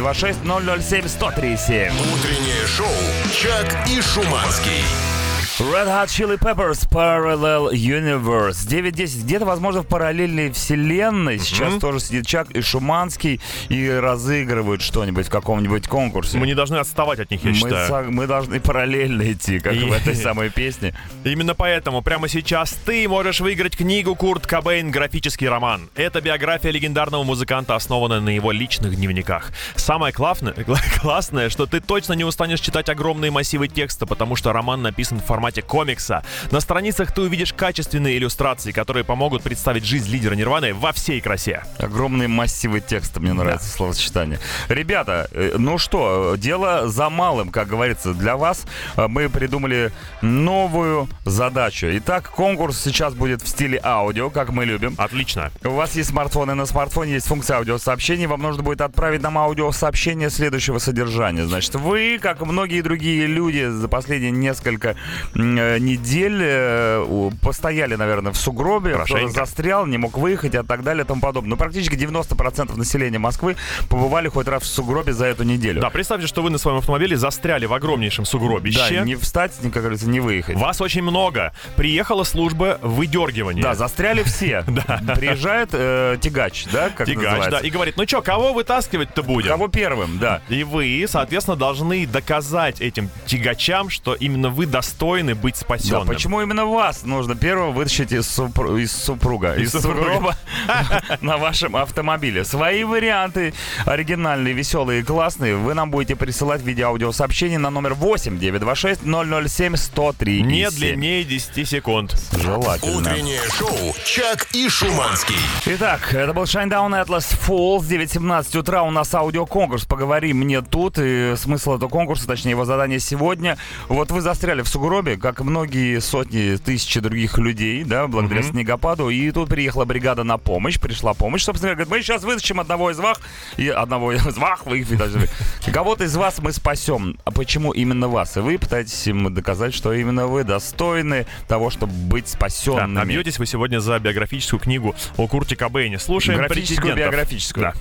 8926 007 1037. Утреннее шоу «Чак и Шуманский». Red Hot Chili Peppers Parallel Universe 9.10. Где-то, возможно, в параллельной вселенной сейчас тоже сидит Чак и Шуманский и разыгрывают что-нибудь в каком-нибудь конкурсе. Мы не должны отставать от них, я Мы, считаю. со- мы должны параллельно идти, как И- в этой самой песне. Именно поэтому прямо сейчас ты можешь выиграть книгу Курт Кобейн «Графический роман». Это биография легендарного музыканта, основанная на его личных дневниках. Самое классное, классное, что ты точно не устанешь читать огромные массивы текста, потому что роман написан в формате комикса. На страницах ты увидишь качественные иллюстрации, которые помогут представить жизнь лидера Нирваны во всей красе. Огромные массивы текста, мне нравится словосочетание. Ребята, э, ну что, дело за малым, как говорится, для вас. Э, Мы придумали новую задачу. Итак, конкурс сейчас будет в стиле аудио, как мы любим. Отлично. У вас есть смартфон, и на смартфоне есть функция аудиосообщений. Вам нужно будет отправить нам аудиосообщение следующего содержания. Значит, вы, как многие другие люди за последние несколько э, недель, э, постояли, наверное, в сугробе, Хорошенько. застрял, не мог выехать и так далее и тому подобное. Но практически 90% населения Москвы побывали хоть раз в сугробе за эту неделю. Да, представьте, что вы на своем автомобиле застряли в огромнейшем сугробище. Да, не встать, ни, как говорится, не выехать. Вас очень много. Приехала служба выдергивания. Да, застряли все. Приезжает э, тягач, да, как Тягач, называется? да, и говорит, ну что, кого вытаскивать-то будем? Кого первым, да. И вы, соответственно, должны доказать этим тягачам, что именно вы достойны быть Да, спасенным. почему именно вас нужно первого вытащить из, супру- из супруга, из, Из супруга. сугроба на вашем автомобиле? Свои варианты, оригинальные, веселые и классные, вы нам будете присылать в виде аудиосообщений на номер 8 926 007 103 Не 7. длиннее 10 секунд. Желательно. Утреннее шоу «Чак и Шуманский». Итак, это был Shinedown Atlas Falls, 9.17 утра, у нас аудиоконкурс «Поговори мне тут», и смысл этого конкурса, точнее его задание сегодня. Вот вы застряли в сугробе, как и многие сотни, тысячи других людей, да, благодаря снегопаду, и тут приехала бригада на помощь, пришла помощь, собственно говоря, говорит, мы сейчас вытащим одного из вас, и одного из вас, вы их даже, кого-то из вас мы спасем. А почему именно вас? И вы пытаетесь им доказать, что именно вы достойны того, чтобы быть Да, спасенными. а бьетесь вы сегодня за биографическую книгу о Курте Кобейне. Слушаем Графическую, биографическую. Да.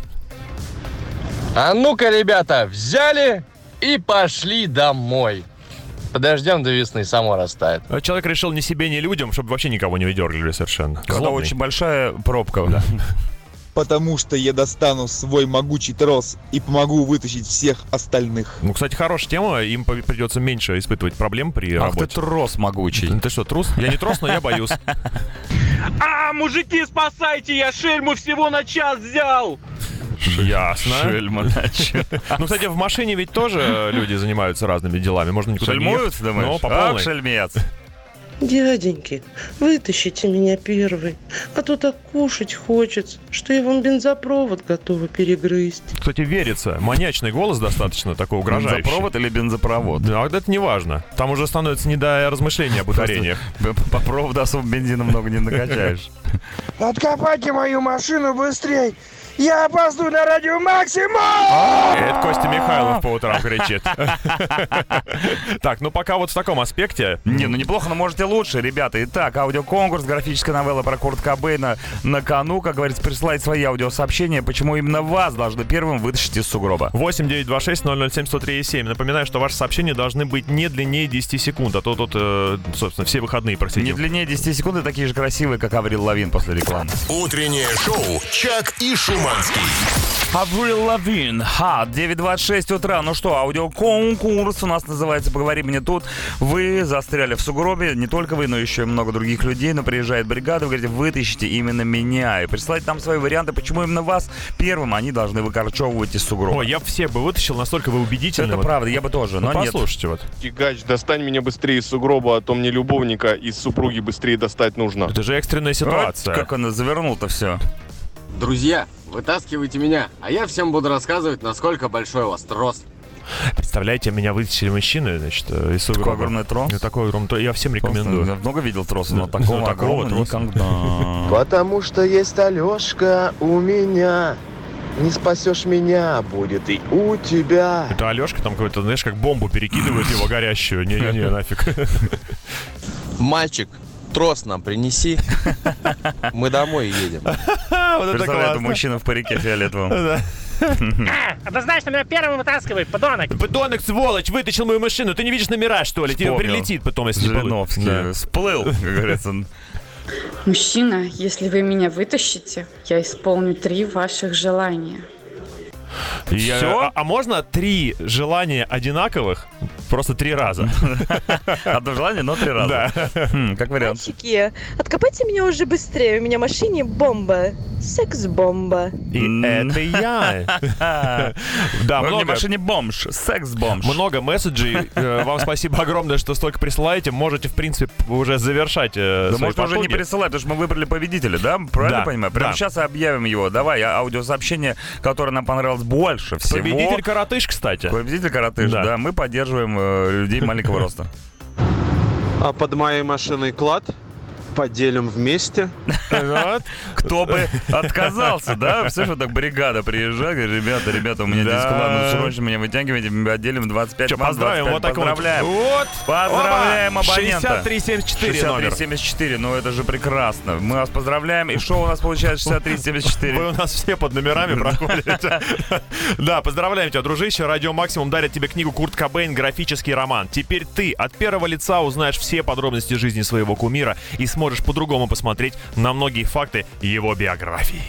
А ну-ка, ребята, взяли и пошли домой. Подождем до весны, само растает. Человек решил ни себе, ни людям, чтобы вообще никого не выдергивали совершенно. Когда Злобный. очень большая пробка. потому что я достану свой могучий трос и помогу вытащить всех остальных. Ну, кстати, хорошая тема. Им по- придется меньше испытывать проблем при Ах ты работе. трос могучий. Ты что, трус? Я не трус, но я боюсь. А, мужики, спасайте, я шельму всего на час взял! Ясно. Шельма начал. Ну, кстати, в машине ведь тоже люди занимаются разными делами. Можно никуда не Шельмуются, ехать. думаешь? Ну, по Ах, полной. шельмец. Дяденьки, вытащите меня первый, а то так кушать хочется, что я вам бензопровод готова перегрызть. Кстати, верится. Маньячный голос достаточно такой угрожающий. Бензопровод или бензопровод? Да, а это не важно. Там уже становится не до размышления об ударениях. По проводу особо бензина много не накачаешь. Откопайте мою машину быстрей! Я опаздываю на радио Максимум! Это Костя Михайлов по утрам кричит. Так, ну пока вот в таком аспекте. Не, ну неплохо, но можете лучше, ребята. Итак, аудиоконкурс, графическая новелла про Курт Кобейна на кону. Как говорится, присылайте свои аудиосообщения, почему именно вас должны первым вытащить из сугроба. 8 926 007 103 7. Напоминаю, что ваши сообщения должны быть не длиннее 10 секунд, а то тут, э, собственно, все выходные Не просидим. длиннее 10 секунд и такие же красивые, как Аврил Лавин после рекламы. Утреннее шоу «Чак и Шуманский». Шуманский. Аврил Лавин, ха, 9.26 утра. Ну что, аудиоконкурс у нас называется «Поговори мне тут». Вы застряли в сугробе, не только вы, но еще и много других людей. Но приезжает бригада, вы говорите, вытащите именно меня. И присылайте там свои варианты, почему именно вас первым они должны выкорчевывать из сугроба. Ой, я всех бы вытащил, настолько вы убедительны. Это вот. правда, я бы тоже, Ну, но нет. послушайте вот. Тягач, достань меня быстрее из сугроба, а то мне любовника из супруги быстрее достать нужно. Это же экстренная Вот ситуация. как он завернул-то все. Друзья, вытаскивайте меня, а я всем буду рассказывать, насколько большой у вас трос. Представляете, меня вытащили мужчины, значит, э, из сугроба. Такой огромный трос. Ну, Такой огромный трос. Я всем рекомендую. Я много видел тросов, но такого, Ну, такого троса. никогда. Потому что есть Алешка у меня. Не спасешь меня, будет и у тебя. Это Алешка там какой-то, знаешь, как бомбу перекидывает его горящую. Не-не-не, нафиг. Мальчик, трос нам принеси. Мы домой едем. Вот это Представляю, это классно. мужчина в парике фиолетовом. А ты знаешь, что меня первым вытаскивает, подонок? Подонок, сволочь, вытащил мою машину. Ты не видишь номера, что ли? Тебе прилетит потом, если не Жириновский. Всплыл, как говорится. Мужчина, если вы меня вытащите, я исполню три ваших желания. Я- Всё? а, а можно три желания одинаковых? Просто три раза. Одно желание, но три раза. Хм, Как вариант. Мальчики, откопайте меня уже быстрее, у меня в машине бомба. Секс-бомба. И это я. Да, Вы мне в много. машине бомж, секс-бомж. Много месседжей. Э, Вам спасибо огромное, что столько присылаете. Можете, в принципе, уже завершать э, Да свои можно уже не присылать, потому что мы выбрали победителя, да? Правильно Да, понимаю? Прямо да. сейчас объявим его. Давай, а- аудиосообщение, которое нам понравилось больше всего. Победитель коротыш, кстати. Победитель коротыш, Да. да. Мы поддерживаем э, людей маленького роста. А под моей машиной клад поделим вместе. Вот. Кто бы отказался, да? Представляешь, вот так бригада приезжает, говорит, ребята, ребята, у меня Да. здесь клад, ну срочно меня вытягивайте, мы отделим 25 Чё, вам, поздравим, 25 вот так вот. поздравляем. Вот. Поздравляем абонента. 6374 номер. 6374, ну это же прекрасно. Мы вас поздравляем. И что у нас получается 6374? Вы у нас все под номерами проходите. Да, поздравляем тебя, дружище. Радио Максимум дарит тебе книгу Курт Кобейн «Графический роман». Теперь ты от первого лица узнаешь все подробности жизни своего кумира и сможешь по-другому посмотреть на многие факты его биографии.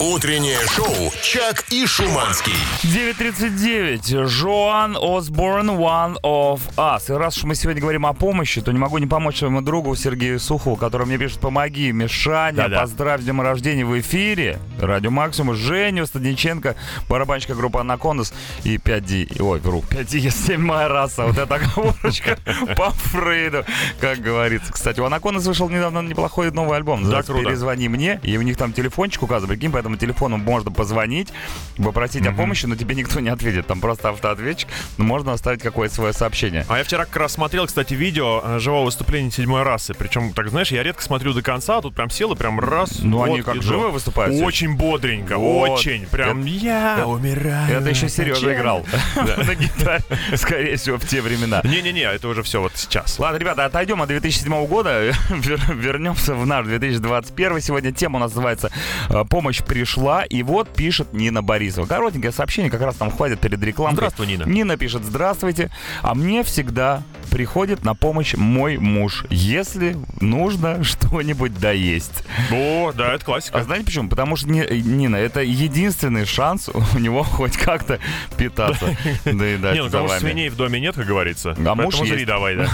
Утреннее шоу «Чак и Шуманский». 9.39. Жоан Осборн, One of Us. И раз уж мы сегодня говорим о помощи, то не могу не помочь своему другу Сергею Сухову, который мне пишет «Помоги, Мишаня, Да-да. поздравь с днем рождения в эфире». Радио Максимум, Женю Стадниченко, барабанщика группы Анакондас и 5D. Ой, вру, 5D, 7 моя раса. Вот эта оговорочка по Фрейду, как говорится. Кстати, у Анакондас вышел недавно неплохой новый альбом. Называется круто. «Перезвони мне». И у них там телефончик указан. Прикинь, по этому телефону можно позвонить, попросить о помощи, но тебе никто не ответит. Там просто автоответчик. Но можно оставить какое-то свое сообщение. А я вчера как раз смотрел, кстати, видео э, живого выступления седьмой расы. Причем, так знаешь, я редко смотрю до конца, а тут прям сел и прям раз. Ну, они вот, как и живо выступают? Очень бодренько, Вот. очень. Прям Это- я умираю. Это еще Сережа Зачем? играл на гитаре, скорее всего, в те времена. Не-не-не, это уже все вот сейчас. Ладно, ребята, отойдем от 2007 года, вернемся в наш 2021. Сегодня тема у нас называется э, «Помощь пришла». И вот пишет Нина Борисова. Коротенькое сообщение, как раз там хватит перед рекламой. Здравствуй, Нина. Нина пишет «Здравствуйте, а мне всегда приходит на помощь мой муж, если нужно что-нибудь доесть». О, да, это А классика. знаете почему? Потому что, Ни- Нина, это единственный шанс у него хоть как-то питаться. доедать Не, ну за потому что свиней в доме нет, как говорится. А муж давай, да.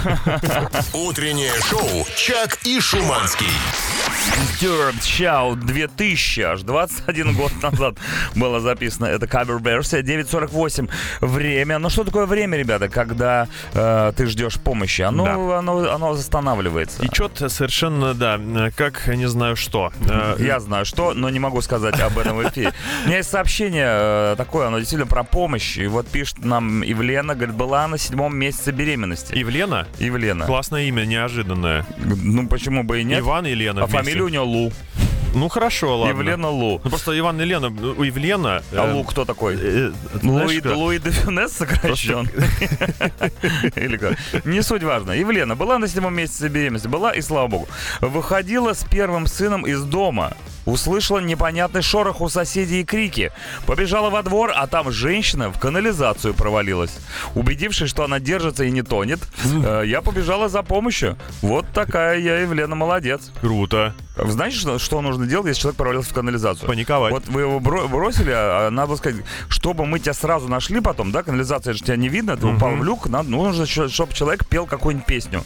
Утреннее шоу «Чак и Шуманский». Disturbed Shout 2000, аж 21 год назад было записано. Это кавер-версия 9.48. Время. Ну что такое время, ребята, когда э, ты ждешь помощи? Оно, оно, оно останавливается. И что-то совершенно, да, как не знаю что. Э, Я знаю что, но не могу сказать об этом в эфире. У меня есть сообщение э, такое, оно действительно про помощь. И вот пишет нам Ивлена, говорит, была на седьмом месяце беременности. Ивлена? Ивлена. Классное имя, неожиданное. Ну почему бы и нет? Иван и Лена А вместе. фамилия у него Лу. Ну хорошо, ладно. Ивлена Лу. Ну просто Иван и Лена, у Ивлена... А э, Лу кто такой? э, Луи? Луи де Фюнес сокращен. Или как? Не суть важно. Евлена была на седьмом месяце беременности. Была, и слава богу. Выходила с первым сыном из дома. Услышала непонятный шорох у соседей и крики. Побежала во двор, а там женщина в канализацию провалилась. Убедившись, что она держится и не тонет, э, я побежала за помощью. Вот такая я, Евлена, молодец. Круто. Знаете, что, что нужно делать, если человек провалился в канализацию? Паниковать. Вот вы его бро- бросили, а надо было сказать, чтобы мы тебя сразу нашли потом, да, канализация же тебя не видно, ты упал в люк, надо, нужно, чтобы человек пел какую-нибудь песню.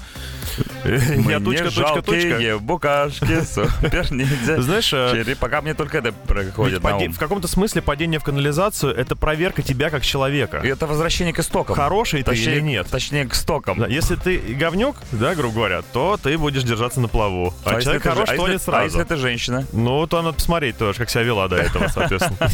Я точка, точка, точка. букашки, супер ниндзя. Знаешь, Черри, пока мне только это проходит в каком-то смысле падение в канализацию это проверка тебя как человека. Это возвращение к истокам. Хороший ты Точнее, или нет. Точнее, к стокам. Если ты говнюк, да, грубо говоря, то ты будешь держаться на плаву. А, если человек хорош а тонет сразу. А если ты женщина? Ну, то надо посмотреть тоже, как себя вела до этого, соответственно.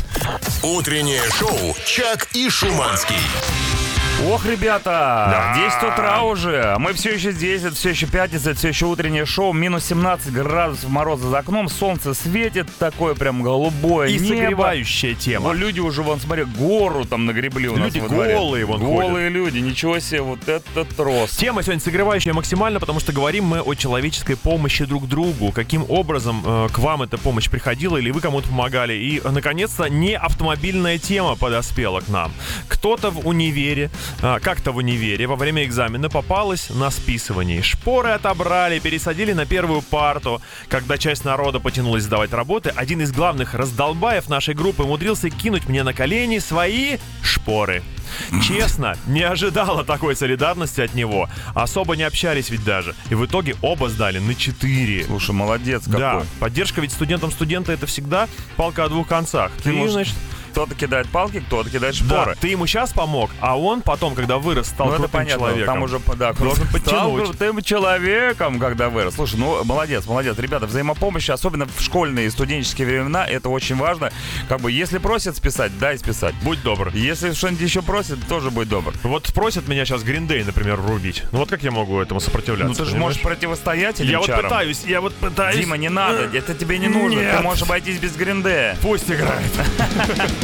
Утреннее шоу «Чак и Шуманский». Ох, ребята, 10 утра уже. Мы все еще здесь, это все еще пятница, это все еще утреннее шоу. Минус 17 градусов мороза за окном, солнце светит, такое прям голубое И небо. согревающая тема. Ну, люди уже, вон, смотри, гору там нагребли у нас Люди во дворе. голые вон Голые люди, ничего себе, вот этот рост. Тема сегодня согревающая максимально, потому что говорим мы о человеческой помощи друг другу. Каким образом э, к вам эта помощь приходила или вы кому-то помогали. И, наконец-то, не автомобильная тема подоспела к нам. Кто-то в универе, как-то в универе во время экзамена попалась на списывании. Шпоры отобрали, пересадили на первую парту. Когда часть народа потянулась сдавать работы, один из главных раздолбаев нашей группы умудрился кинуть мне на колени свои шпоры. Честно, не ожидала такой солидарности от него. Особо не общались ведь даже. И в итоге оба сдали на 4. Слушай, молодец какой. Да, поддержка ведь студентам студента это всегда палка о двух концах. Ты, Ты, можешь- значит, Кто-то кидает палки, кто-то кидает да, шпоры. ты ему сейчас помог, а он потом, когда вырос, стал Ну, это крутым понятно, человеком. там уже, да, Должен стал подтянуть. крутым человеком, когда вырос. Слушай, ну, молодец, молодец. Ребята, взаимопомощь, особенно в школьные и студенческие времена, это очень важно. Как бы, если просят списать, дай списать. Будь добр. Если что-нибудь еще просят, тоже будь добр. Вот просят меня сейчас Гриндей, например, рубить. Ну вот как я могу этому сопротивляться? Ну, ты же можешь противостоять Я вот чарам. пытаюсь, я вот пытаюсь. Дима, не надо, это тебе не нужно. Нет. Ты можешь обойтись без гриндея. Пусть играет.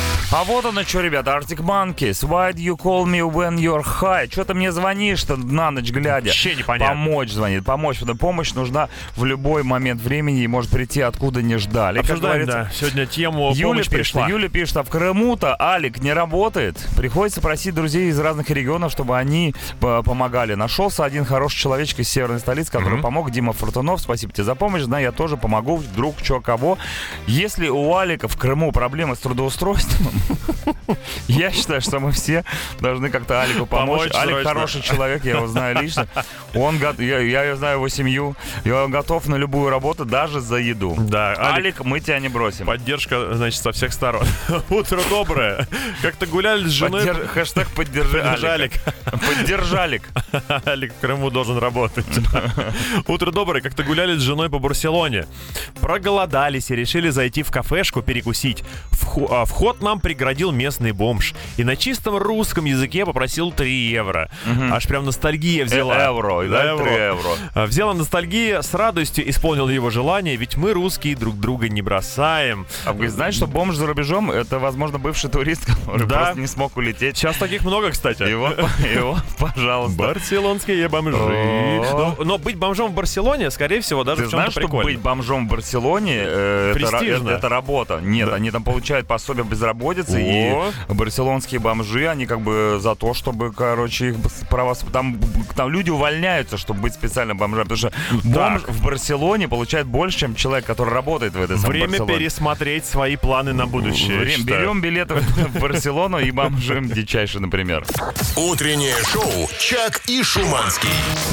А вот оно что, ребята, Arctic Monkeys. Why do you call me when you're high? Что ты мне звонишь-то на ночь глядя? Вообще непонятно. Помочь звонит, помочь. Потому помощь нужна в любой момент времени и может прийти откуда не ждали. Обсуждаем, да, сегодня тему Юля «Помощь пишет, пришла». Юля пишет, а в Крыму-то Алик не работает. Приходится просить друзей из разных регионов, чтобы они помогали. Нашелся один хороший человечек из северной столицы, который Мгм. помог. Дима Фортунов, спасибо тебе за помощь. Да, я тоже помогу, вдруг что кого. Если у Алика в Крыму проблемы с трудоустройством, я считаю, что мы все должны как-то Алику помочь. Помочь Алик срочно. хороший человек, я его знаю лично. Он, го- я, я знаю его семью, и он готов на любую работу, даже за еду. Да, Алик, Алик, мы тебя не бросим. поддержка, значит, со всех сторон. Утро доброе. Как-то гуляли с женой. Поддерж- Хэштег поддержи Алика. Поддержалик. Алик в Крыму должен работать. Утро доброе. Как-то гуляли с женой по Барселоне. Проголодались и решили зайти в кафешку перекусить. А, Вход нам преградил местный бомж. И на чистом русском языке попросил 3 евро. Аж прям ностальгия взяла. Э, евро, да, три евро. А, Взяла ностальгия, с радостью исполнил его желание, ведь мы, русские, друг друга не бросаем. А вы знаете, что бомж за рубежом это, возможно, бывший турист, который Да. просто не смог улететь. Сейчас таких много, кстати. Его, его, пожалуйста. Барселонские бомжи. Но, но быть бомжом в Барселоне, скорее всего, даже Ты в знаешь, что быть бомжом в Барселоне э, это, это- это работа? Нет, Да. они там получают пособие безработицы, О. и барселонские бомжи, они как бы за то, чтобы, короче, их права... Там, там люди увольняются, чтобы быть специально бомжами, потому что бомж в Барселоне получает больше, чем человек, который работает в этой самой Время Барселоне. пересмотреть свои планы на будущее. Время-. Берем билеты в Барселону и бомжим дичайше, например. Утреннее шоу «Чак и Шуманский».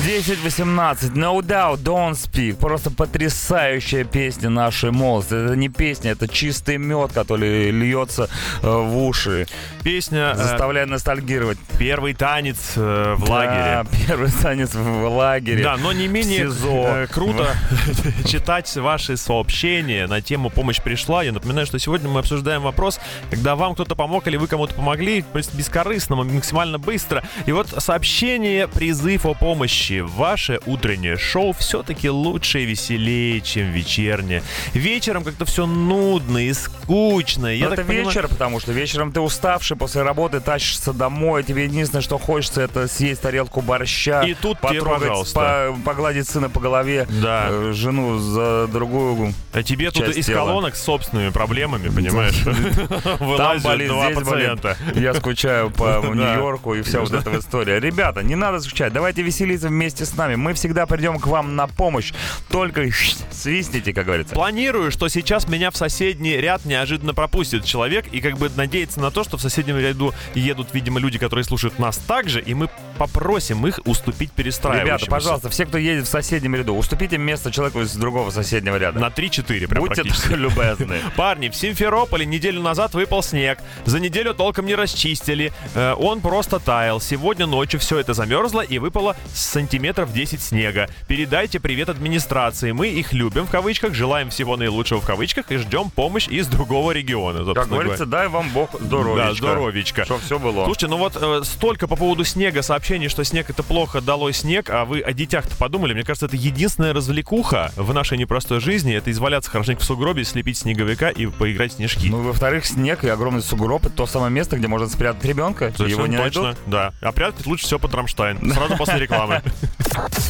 10-18. No doubt, don't speak. Просто потрясающая песня нашей молодости. Это не песня, это чистый мед, который льется в уши, Песня э, заставляя ностальгировать. «Первый танец э, в Да, лагере». первый танец в лагере. Да, но не менее э, круто читать ваши сообщения на тему «Помощь пришла». Я напоминаю, что сегодня мы обсуждаем вопрос, когда вам кто-то помог или вы кому-то помогли, то есть бескорыстно, максимально быстро. И вот сообщение, призыв о помощи. Ваше утреннее шоу все-таки лучше и веселее, чем вечернее. Вечером как-то все нудно и скучно. Я Ну, так это понимаю- вечер, потому что вечером ты уставший после работы, тащишься домой, тебе единственное, что хочется, это съесть тарелку борща. И тут тебе, потрогать, пожалуйста. по- погладить сына по голове, Да. э, жену за другую А тебе тут из тела. колонок с собственными проблемами, понимаешь? Там болит, два здесь болит. Я скучаю по. Нью-Йорку и вся вот эта история. Ребята, не надо скучать, давайте веселиться вместе с нами. Мы всегда придем к вам на помощь. Только свистните, как говорится. Планирую, что сейчас меня в соседний ряд неожиданно пропустит человек и как бы надеется на то, что в соседнем ряду едут, видимо, люди, которые слушают нас также, и мы попросим их уступить перестраивающимся. Ребята, пожалуйста, все, кто едет в соседнем ряду, уступите место человеку из другого соседнего ряда. На 3-4 прям Будьте так любезны. Парни, в Симферополе неделю назад выпал снег. За неделю толком не расчистили. Э, Он просто таял. Сегодня ночью все это замерзло и выпало сантиметров 10 снега. Передайте привет администрации. Мы их любим, в кавычках, желаем всего наилучшего в кавычках и ждем помощь из другого региона. Как говорится, дай вам бог здоровичка. Да, здоровичка. Что все было. Слушайте, ну вот э, столько по поводу снега сообщений, что снег это плохо, долой снег, а вы о детях-то подумали? Мне кажется, это единственная развлекуха в нашей непростой жизни, это изваляться хорошенько в сугробе, слепить снеговика и поиграть в снежки. Ну, и во-вторых, снег и огромный сугроб это то самое место, где можно спрятать ребенка. Его Совершенно не точно, найдут. да. А прятать лучше всего под Рамштайн. Сразу после рекламы.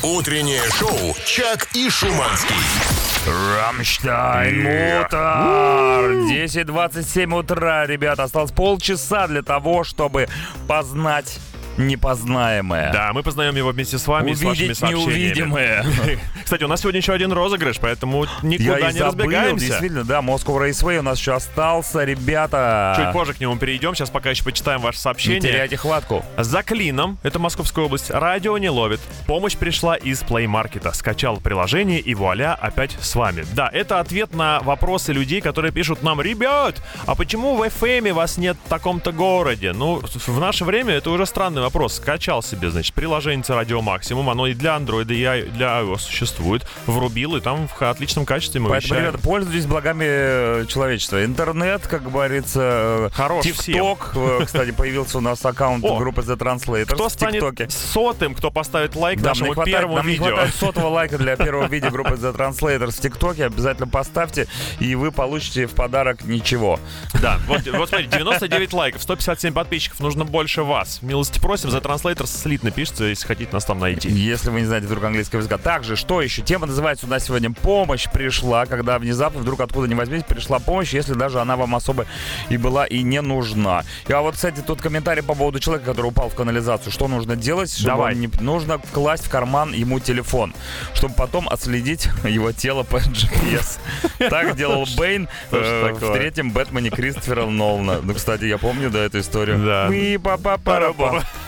Утреннее шоу «Чак и Шуманский». Rammstein Mutter. 10.27 утра, ребята. Осталось полчаса для того, чтобы познать непознаемое. Да, мы познаем его вместе с вами, и с вашими Увидеть сообщениями. неувидимое. Кстати, у нас сегодня еще один розыгрыш, поэтому никуда Я не забыл, разбегаемся. действительно, да, Moscow Raceway у нас еще остался, ребята. Чуть позже к нему перейдем. Сейчас пока еще почитаем ваше Не сообщение. теряйте хватку. За клином, это Московская область, радио не ловит. Помощь пришла из Play Market. Скачал приложение и вуаля, опять с вами. Да, это ответ на вопросы людей, которые пишут нам, ребят, а почему в FM вас нет в таком-то городе? Ну, в наше время это уже странный вопрос. Скачал себе, значит, приложение Радио Максимум, оно и для Android, и для iOS существует. Врубил, и там в отличном качестве мы Поэтому, вещаем. ребята, пользуйтесь благами э, человечества. Интернет, как говорится, Хорош ТикТок. э, Кстати, появился у нас аккаунт О, группы The Translators Кто в станет ТикТоке. сотым, кто поставит лайк Да, нашему хватает, первому нам не видео? хватает сотого лайка для первого видео группы The Translators в ТикТоке. Обязательно поставьте, и вы получите в подарок ничего. Да, вот, вот смотри, 99 лайков, 157 подписчиков, нужно больше вас. Милости просим, за транслейтер слитно пишется, если хотите нас там найти. Если вы не знаете вдруг английского языка. Также, что еще? Тема называется у нас сегодня «Помощь пришла», когда внезапно, вдруг откуда ни возьмись, пришла помощь, если даже она вам особо и была и не нужна. И а вот, кстати, тут комментарий по поводу человека, который упал в канализацию. Что нужно делать? чтобы Давай. не- Нужно класть в карман ему телефон, чтобы потом отследить его тело по GPS. Так делал Бэйн э, в третьем Бэтмене Кристофера Нолана. Ну, кстати, я помню, да, эту историю. Да. Уи-па-па-па-ра-па. Уа-па-па-ра-па-ра-па. Уи-па-па-па-ра-па.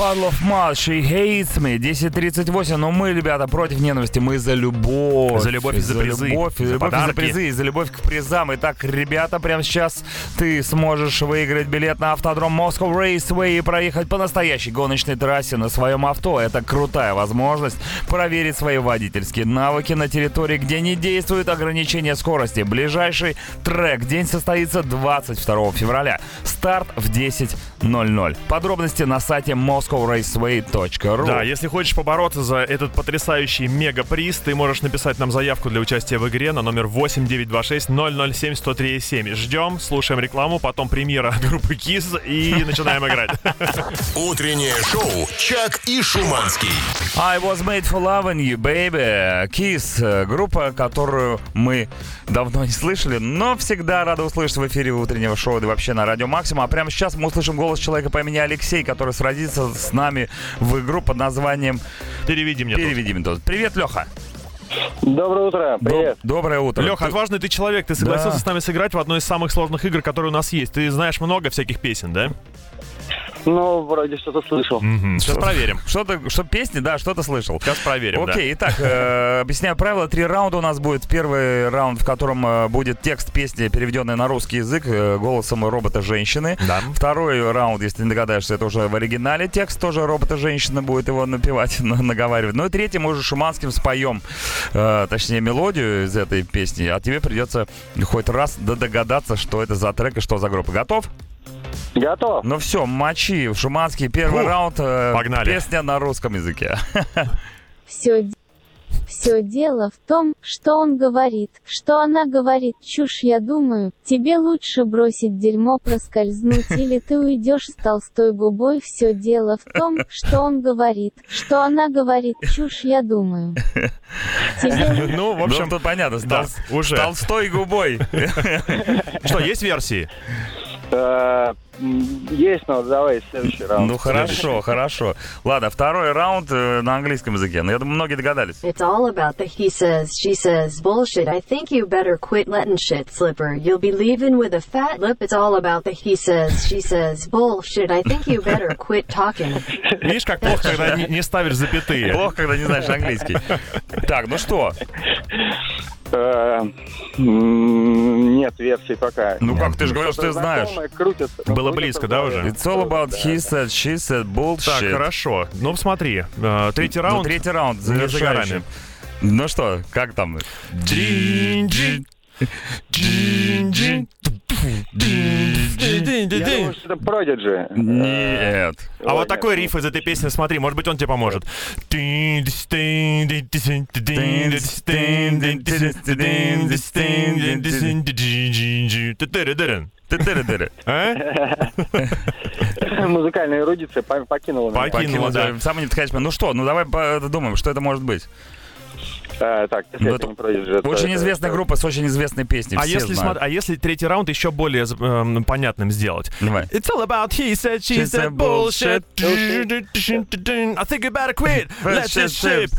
Puddle of Mud, She Hates Me, 10.38. Но мы, ребята, против ненависти, мы за любовь. За любовь и за призы, любовь, за за любовь и за призы, и за любовь к призам. Итак, ребята, прямо сейчас ты сможешь выиграть билет на автодром Moscow Raceway и проехать по настоящей гоночной трассе на своем авто. Это крутая возможность проверить свои водительские навыки на территории, где не действует ограничение скорости. Ближайший трек. День состоится 22 февраля. Старт в 10.00. Подробности на сайте moscowraceway.ru. Да, если хочешь побороться за этот потрясающий мега-приз, ты можешь написать нам заявку для участия в игре на номер 8926 007 103 7. Ждем, слушаем рекламу, потом премьера от группы KISS и начинаем играть. Утреннее шоу «Чак и Шуманский». I was made for loving you, baby. Kiss, группа, которую мы давно не слышали, но всегда рады услышать в эфире утреннего шоу и вообще на Радио Максимум. А прямо сейчас мы услышим голос человека по имени Алексей, который сразится с нами в игру под названием Переведи мне тут. «Переведи мне тут». Привет, Леха. Доброе утро, привет. Доброе утро. Леха, Ты- отважный ты человек, ты согласился Да. с нами сыграть в одной из самых сложных игр, которые у нас есть. Ты знаешь много всяких песен, да? Ну, вроде что-то слышал. Сейчас проверим. Что-то, что песни, да, что-то слышал. Сейчас проверим, да. Окей, итак, э, объясняю правила. Три раунда у нас будет. Первый раунд, в котором э, будет текст песни, переведенный на русский язык э, голосом робота-женщины. Да. Второй раунд, если не догадаешься, это уже в оригинале текст, тоже робота-женщина будет его напевать, на- наговаривать. Ну и третий мы уже шуманским споем, э, точнее, мелодию из этой песни, а тебе придется хоть раз догадаться, что это за трек и что за группа. Готов? Готов. Ну все, мочи. Шуманский первый Фух, раунд. э, погнали. Песня на русском языке. Все, Все дело в том, что он говорит, что она говорит чушь. Я думаю, тебе лучше бросить дерьмо проскользнуть или ты уйдешь с толстой губой. Все дело в том, что он говорит, что она говорит чушь. Я думаю. Тебе Ну, в общем, Ну, тут понятно, с да, тол- уже. с толстой губой. Что, есть версии? Э, м, Есть, но давай следующий раунд. Ну хорошо, хорошо. Ладно, второй раунд э, на английском языке. Ну, я думаю, многие догадались. It's all about the he says, she says bullshit. I think you better quit letting shit slipper. You'll be leaving with a fat lip. It's all about the he says, she says bullshit. I think you better quit talking. Видишь, как плохо, когда не, не ставишь запятые. Плохо, когда не знаешь английский. Так, ну что? Э, Нет версий пока. Ну как, ты же говорил, что ты знаешь. крутится, но Было близко, да, уже? It's all about he said, she said, bullshit. Так, хорошо. Ну, смотри, э, третий Ну, раунд. третий раунд, не за завершающий. Ну что, как там? Джин-джин. Джин-джин. Я думаю, что это Prodigy. Нет. А вот такой риф из этой песни, смотри, может быть, он тебе поможет. Ты-ты-ты-ты. А? Музыкальная эрудиция по- покинула меня. Покинула, да. Самый неподходящий. Ну что, ну давай подумаем, что это может быть. Э, Так, если Ну, это это не это- Очень это- известная это- группа с очень известной песней. А если, знают. а если третий раунд еще более эм, понятным сделать? Давай. It's all about he said, she She said bullshit. bullshit. I think you better quit. Let's just ship.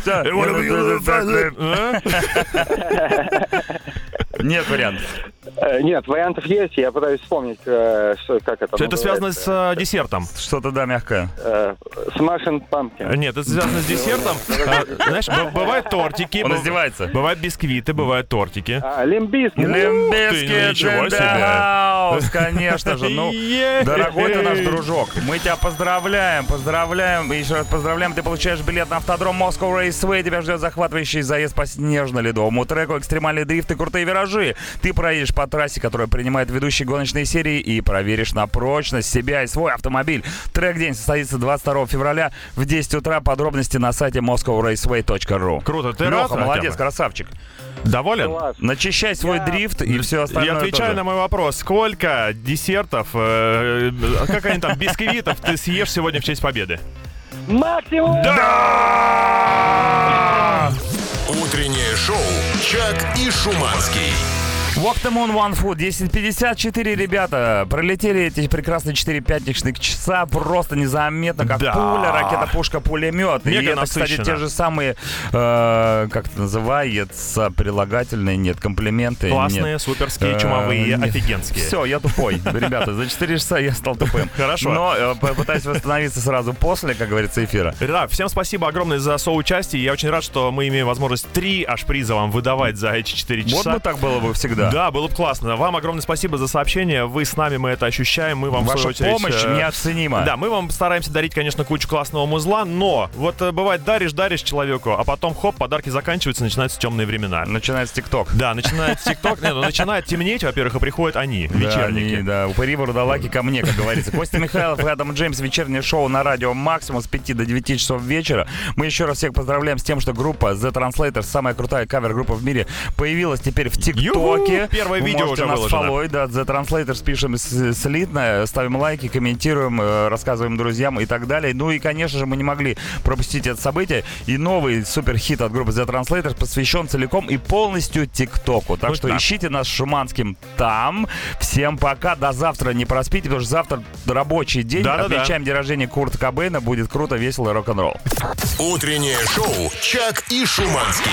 Нет вариантов. Э, Нет, вариантов есть, я пытаюсь вспомнить, э, что, как это Что это связано с э, десертом? Что-то, да, мягкое. Э, Smashing Pumpkin. Нет, это связано с десертом. А, Знаешь, бывают тортики. Он быв- издевается. Бывают бисквиты, бывают тортики. А, Limp Bizkit. Limp Bizkit ничего in the себе. house, конечно же. Ну, дорогой ты наш дружок, мы тебя поздравляем, поздравляем, и еще раз поздравляем. Ты получаешь билет на автодром Moscow Raceway. Тебя ждет захватывающий заезд по снежно-ледовому треку, экстремальный дрифт и крутые виражи. Ты проедешь по трассе, которая принимает ведущие гоночные серии, и проверишь на прочность себя и свой автомобиль. Трек-день состоится 22 февраля в 10 утра. Подробности на сайте moscowraceway.ru. Круто, ты рад, молодец, Артем? красавчик. Доволен? Начищай свой дрифт и все остальное Я отвечаю тоже. на мой вопрос. Сколько десертов, э, э, как они там, бисквитов ты съешь сегодня в честь победы? Максимум! Утреннее шоу «Чак и Шуманский». Walk the Moon One Food 10.54, ребята. Пролетели эти прекрасные 4 пятничных часа просто незаметно, как Да. пуля, ракета, пушка, пулемет. И Мега это, кстати, насыщенно. те же самые, э, как это называется, прилагательные, нет, комплименты. Классные, нет. суперские, Э, чумовые, нет. офигенские. Все, я тупой. Ребята, за 4 часа я стал тупым. Хорошо. Но э, попытаюсь восстановиться сразу после, как говорится, эфира. Да, всем спасибо огромное за соучастие. Я очень рад, что мы имеем возможность три аж приза вам выдавать за эти 4 часа. Вот бы так было бы всегда. Да, было бы классно. Вам огромное спасибо за сообщение. Вы с нами, мы это ощущаем. Мы вам, в Ваша свою очередь, помощь э, неоценима. Да, мы вам стараемся дарить, конечно, кучу классного музла, но вот э, бывает даришь, даришь человеку, а потом хоп, подарки заканчиваются, начинаются темные времена. Начинается ТикТок. Да, начинает ТикТок, нет, ну, начинает темнеть, во-первых, и приходят они, Да, вечерники. они, да, упыри вурдалаки ко мне, как говорится. Костя Михайлов Адам Джеймс. Вечернее шоу на радио Максимум с 5 до 9 часов вечера. Мы еще раз всех поздравляем с тем, что группа The Translators, самая крутая кавер-группа в мире, появилась теперь в ТикТоке. Юху! Первое Вы видео уже нас выложено. фолловить, да, The Translators пишем слитно, ставим лайки, комментируем, э, рассказываем друзьям и так далее. Ну и, конечно же, мы не могли пропустить это событие. И новый суперхит от группы The Translators посвящен целиком и полностью ТикТоку. Так Вот что так. ищите нас Шуманским там. Всем пока. До завтра не проспите, потому что завтра рабочий день. Да-да-да. Отмечаем день рождения Курта Кобейна. Будет круто, весело рок-н-ролл. Утреннее шоу «Чак и Шуманский».